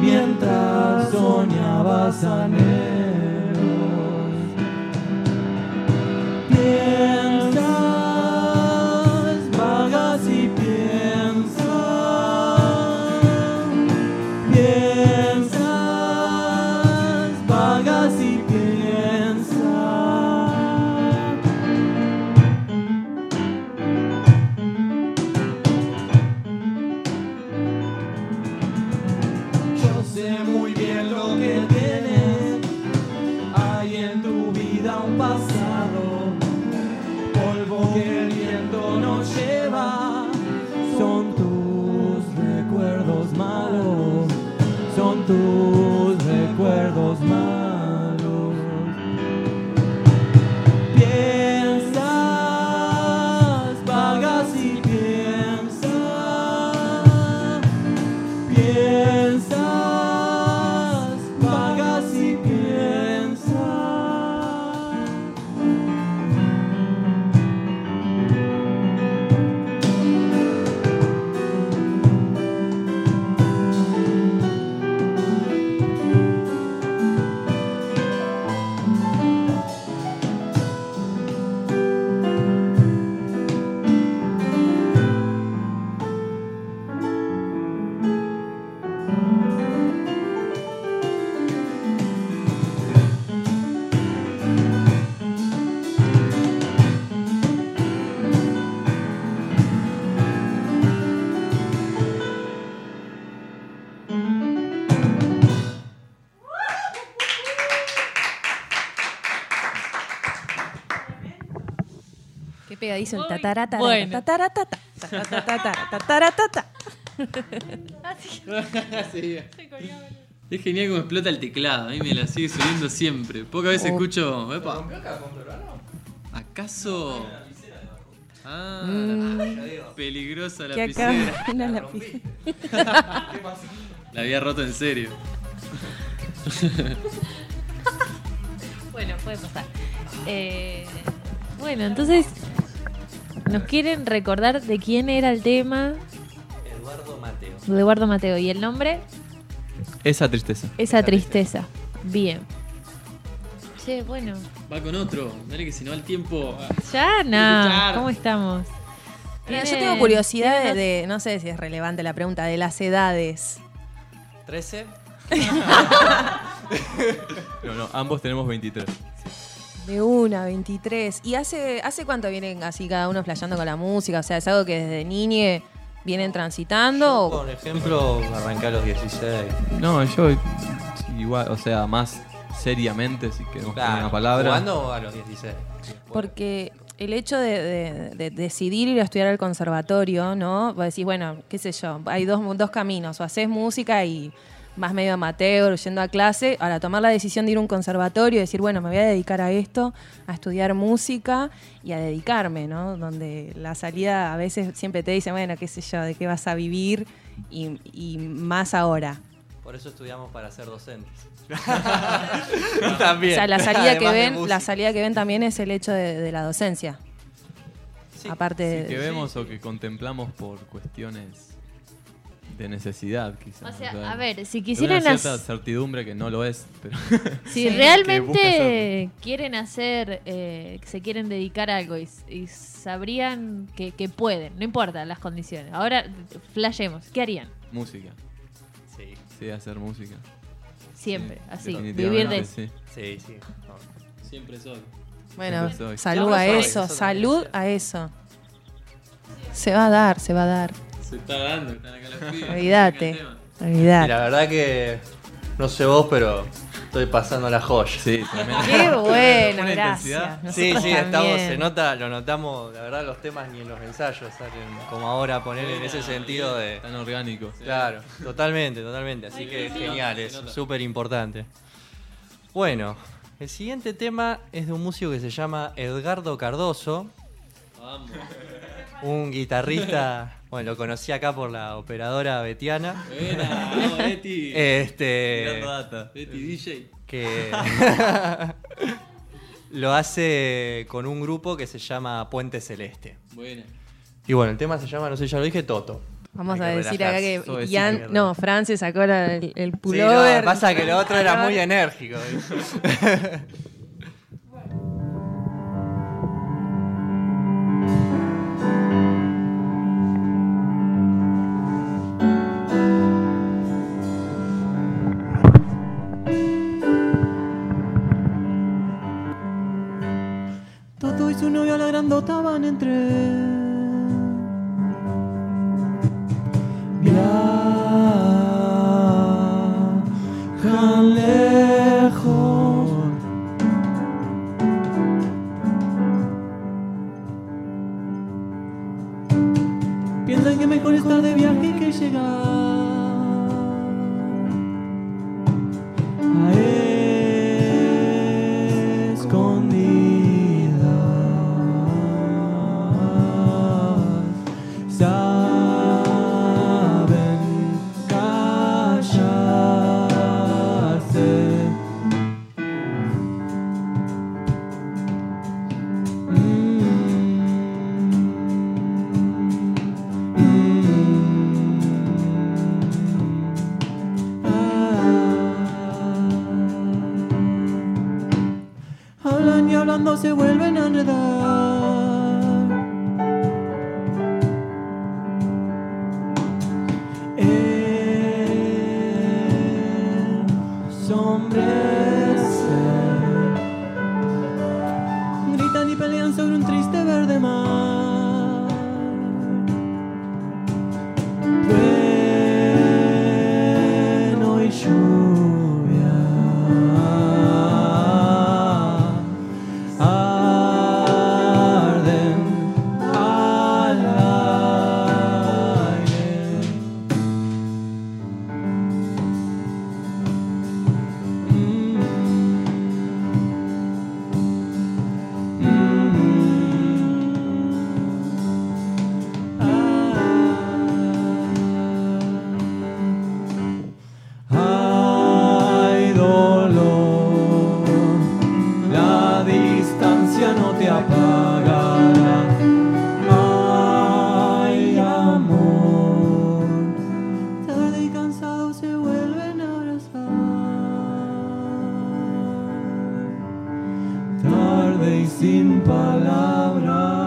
mientras soñabas anhelos. Piensas bueno. Tataratata. Tataratata. Tataratata. Es genial cómo explota el teclado. A mí me la sigue subiendo siempre. Pocas veces Oh. escucho. Epa. ¿Acaso? Ah, peligrosa la Que acá lapicera. una lapicera. La había roto en serio. Bueno, puede pasar. Eh, bueno, entonces, ¿nos quieren recordar de quién era el tema? Eduardo Mateo. Eduardo Mateo. ¿Y el nombre? Esa tristeza. Esa tristeza. Bien. Che, bueno. Va con otro. Dale que si no al tiempo. Ya, no. ¿Cómo estamos? Mira, yo tengo curiosidad de, de- no sé si es relevante la pregunta, de las edades. ¿13? No, no, ambos tenemos 23. De una, 23. ¿Y hace, hace cuánto vienen así cada uno flasheando con la música? O sea, ¿es algo que desde niñe vienen transitando? o- Por ejemplo, arranqué a los 16. No, yo igual, o sea, más seriamente, si queremos poner una palabra. ¿Jugando a los 16? Porque el hecho de, de- de decidir ir a estudiar al conservatorio, ¿no? Vos decís, bueno, qué sé yo, hay dos, dos caminos, o haces música y más medio amateur, yendo a clase, ahora tomar la decisión de ir a un conservatorio y decir, bueno, me voy a dedicar a esto, a estudiar música y a dedicarme, ¿no? Donde la salida a veces siempre te dicen, bueno, qué sé yo, de qué vas a vivir y, y más ahora. Por eso estudiamos para ser docentes. O sea, la salida que ven, la salida que ven también es el hecho de, de la docencia. Aparte Sí, de, que vemos o que contemplamos por cuestiones de necesidad, quizás. O sea, a ver, si quisieran Una cierta certidumbre que no lo es, pero. Si realmente quieren hacer, eh, se quieren dedicar a algo y, y sabrían que, que pueden, no importa las condiciones. Ahora, flashemos, ¿qué harían? Música. Sí. Sí, hacer música. Siempre, Sí, así, vivir de sí. Sí, sí. Siempre soy. Bueno, Siempre soy. salud a eso, salud a eso. Se va a dar, se va a dar. Se está dando, están acá los pibes. Olvídate, la verdad que no sé vos, pero estoy pasando la joya. Sí, tremendo. Qué bueno, Una gracias. intensidad. Sí, sí, estamos, se nota, lo notamos, la verdad los temas ni en los ensayos salen como ahora poner en ese sentido de... Tan orgánico. Claro, totalmente, totalmente, así que genial, es súper importante. Bueno, el siguiente tema es de un músico que se llama Edgardo Cardoso, Vamos. un guitarrista, bueno, lo conocí acá por la operadora Betiana. Buena, vamos, Betty. Este. Data. Betty DJ. que lo hace con un grupo que se llama Puente Celeste. Buena. Y bueno, el tema se llama, no sé, ya lo dije, Toto. Vamos a decir acá que Ian, no, Fran se sacó la- el, el Sí, pullover. no, pasa que lo otro era muy enérgico. Se vuelven a abrazar. Tarde y sin palabras.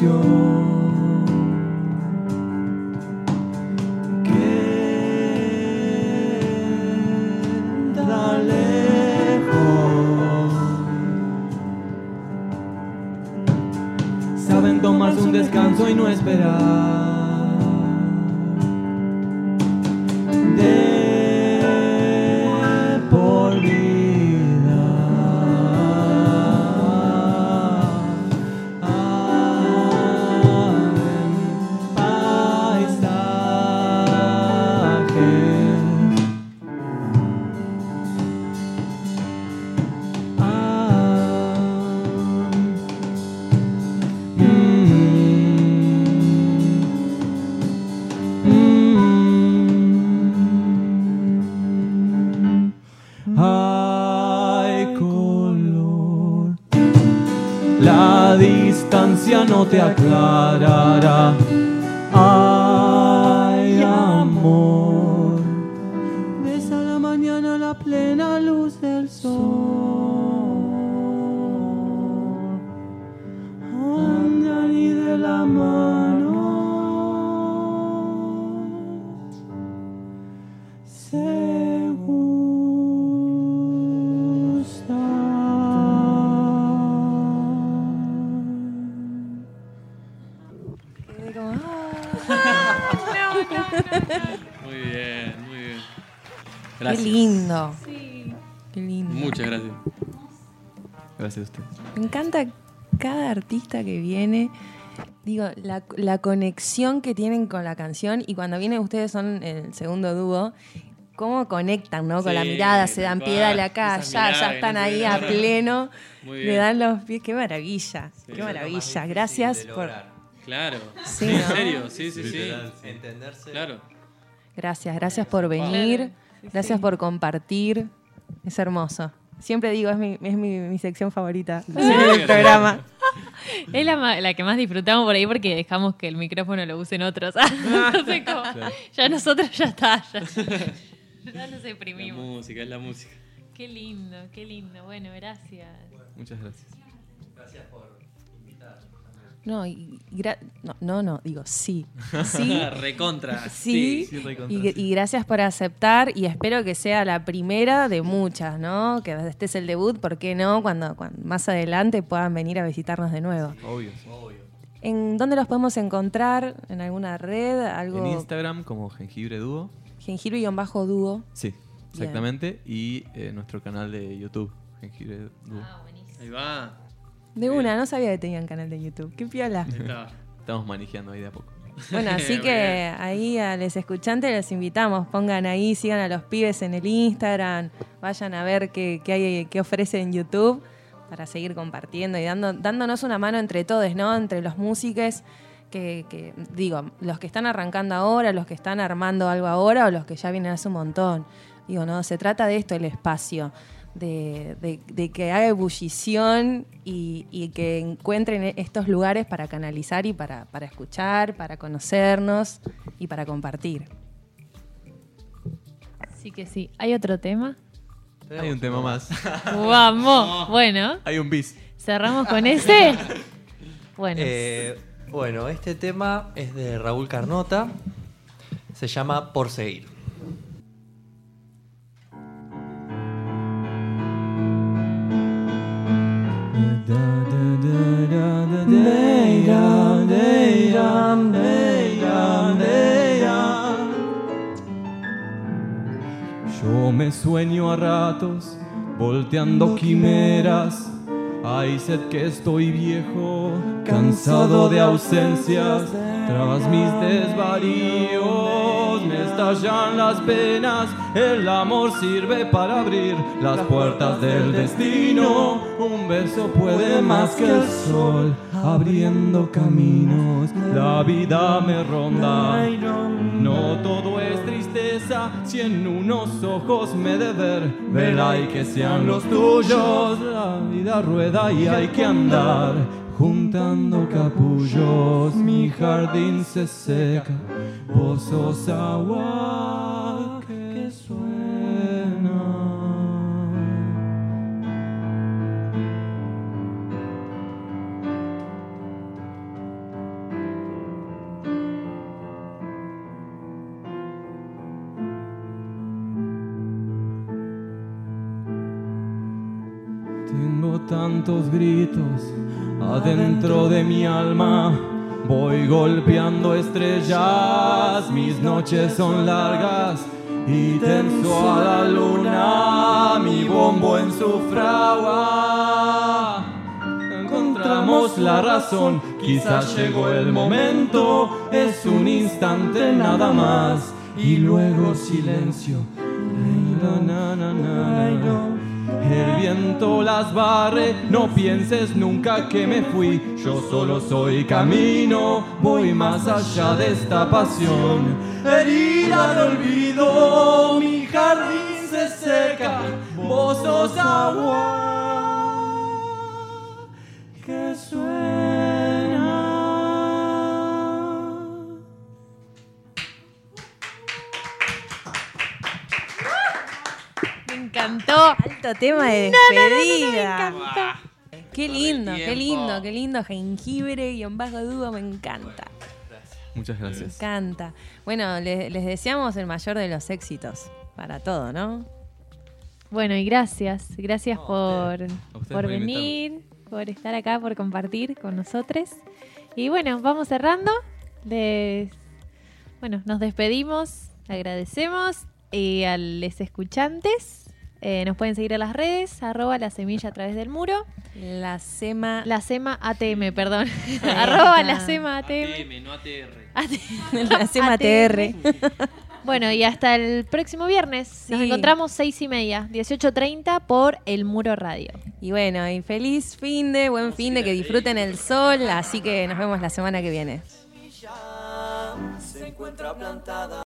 Misma Gracias a ustedes. Me encanta cada artista que viene. Digo, la, la conexión que tienen con la canción y cuando vienen ustedes son el segundo dúo, cómo conectan, ¿no? Con la mirada, se dan tal pie, dale cual. acá, ya, ya están no ahí a pleno, le dan los pies, qué maravilla, Sí. qué maravilla. Gracias de por... Claro. Sí, en serio, sí, sí, sí. Entenderse. Claro. Gracias, gracias por venir, Claro, sí, gracias por compartir, es hermoso. Siempre digo, es mi, es mi, mi sección favorita Sí. del programa. Es la, ma- la que más disfrutamos por ahí porque dejamos que el micrófono lo usen otros. Entonces, como, ya nosotros ya está. Ya, ya nos La exprimimos. música, es la música. Qué lindo, qué lindo. Bueno, gracias. Muchas gracias. Gracias por. No, y gra- no, no, no, digo sí. Sí. Recontra. Sí, sí, recontra, y, sí. y gracias por aceptar y espero que sea la primera de muchas, ¿no? Que este es el debut, ¿por qué no? Cuando, cuando más adelante puedan venir a visitarnos de nuevo. Obvio. ¿En dónde los podemos encontrar? ¿En alguna red? ¿Algo? En Instagram como Jengibre Dúo. Jengibre-dúo. Sí, exactamente. Y eh, nuestro canal de YouTube, Jengibre Dúo. Ah, buenísimo. Ahí va. De una, no sabía que tenían canal de YouTube. Qué piola. Estamos manejando ahí de a poco. Bueno, así que ahí a los escuchantes les invitamos, pongan ahí, sigan a los pibes en el Instagram, vayan a ver qué, qué hay, qué ofrece en YouTube para seguir compartiendo y dando, dándonos una mano entre todos, ¿no? Entre los músicos que, que, digo, los que están arrancando ahora, los que están armando algo ahora o los que ya vienen hace un montón. Digo, no, se trata de esto, el espacio. De, de- de que haga ebullición y, y que encuentren estos lugares para canalizar y para, para escuchar, para conocernos y para compartir. Sí que sí. ¿Hay otro tema? Hay un tema más. Vamos. Bueno, Hay un bis. cerramos con ese. Bueno, Eh, bueno, este tema es de Raúl Carnota. Se llama Por Seguir. Yo me sueño a ratos, volteando quimeras. Hay sed que estoy viejo, cansado de ausencias. Tras mis desvaríos me estallan las penas. El amor sirve para abrir las puertas del destino. Un beso puede más que el sol, abriendo caminos. La vida me ronda. No todo es tristeza, si en unos ojos me de ver, vela y que sean los tuyos. La vida rueda y hay que andar juntando capullos. Mi jardín se seca, vos sos agua gritos adentro de mi alma. Voy golpeando estrellas, mis noches son largas y tenso a la luna, mi bombo en su fragua. Encontramos la razón, quizás llegó el momento, es un instante nada más y luego silencio. El viento las barre, no pienses nunca que me fui. Yo solo soy camino, voy más allá de esta pasión. Herida de olvido, mi jardín se seca, vos sos agua que suena. Me encantó. Alto tema de No, no, no, no, me despedida. Qué lindo, qué lindo, qué lindo. Jengibre y un bajo dúo, me encanta. Muchas Me gracias. encanta. Bueno, le- les deseamos el mayor de los éxitos para todo, ¿no? Bueno, y gracias. Gracias por, por por venir, por estar acá, por compartir con nosotros. Y bueno, vamos cerrando. Les, bueno, nos despedimos, agradecemos y a los escuchantes. Eh, nos pueden seguir en las redes, arroba la semilla a través del muro. La SEMA. La SEMA ATM, perdón. Arroba la SEMA ATM. ATM, no ATR. La SEMA TR. Bueno, y hasta el próximo viernes. Nos encontramos seis y media, 18.30 por El Muro Radio. Y bueno, y feliz fin de, buen fin de, que disfruten el sol. Así que nos vemos la semana que viene. se encuentra plantada.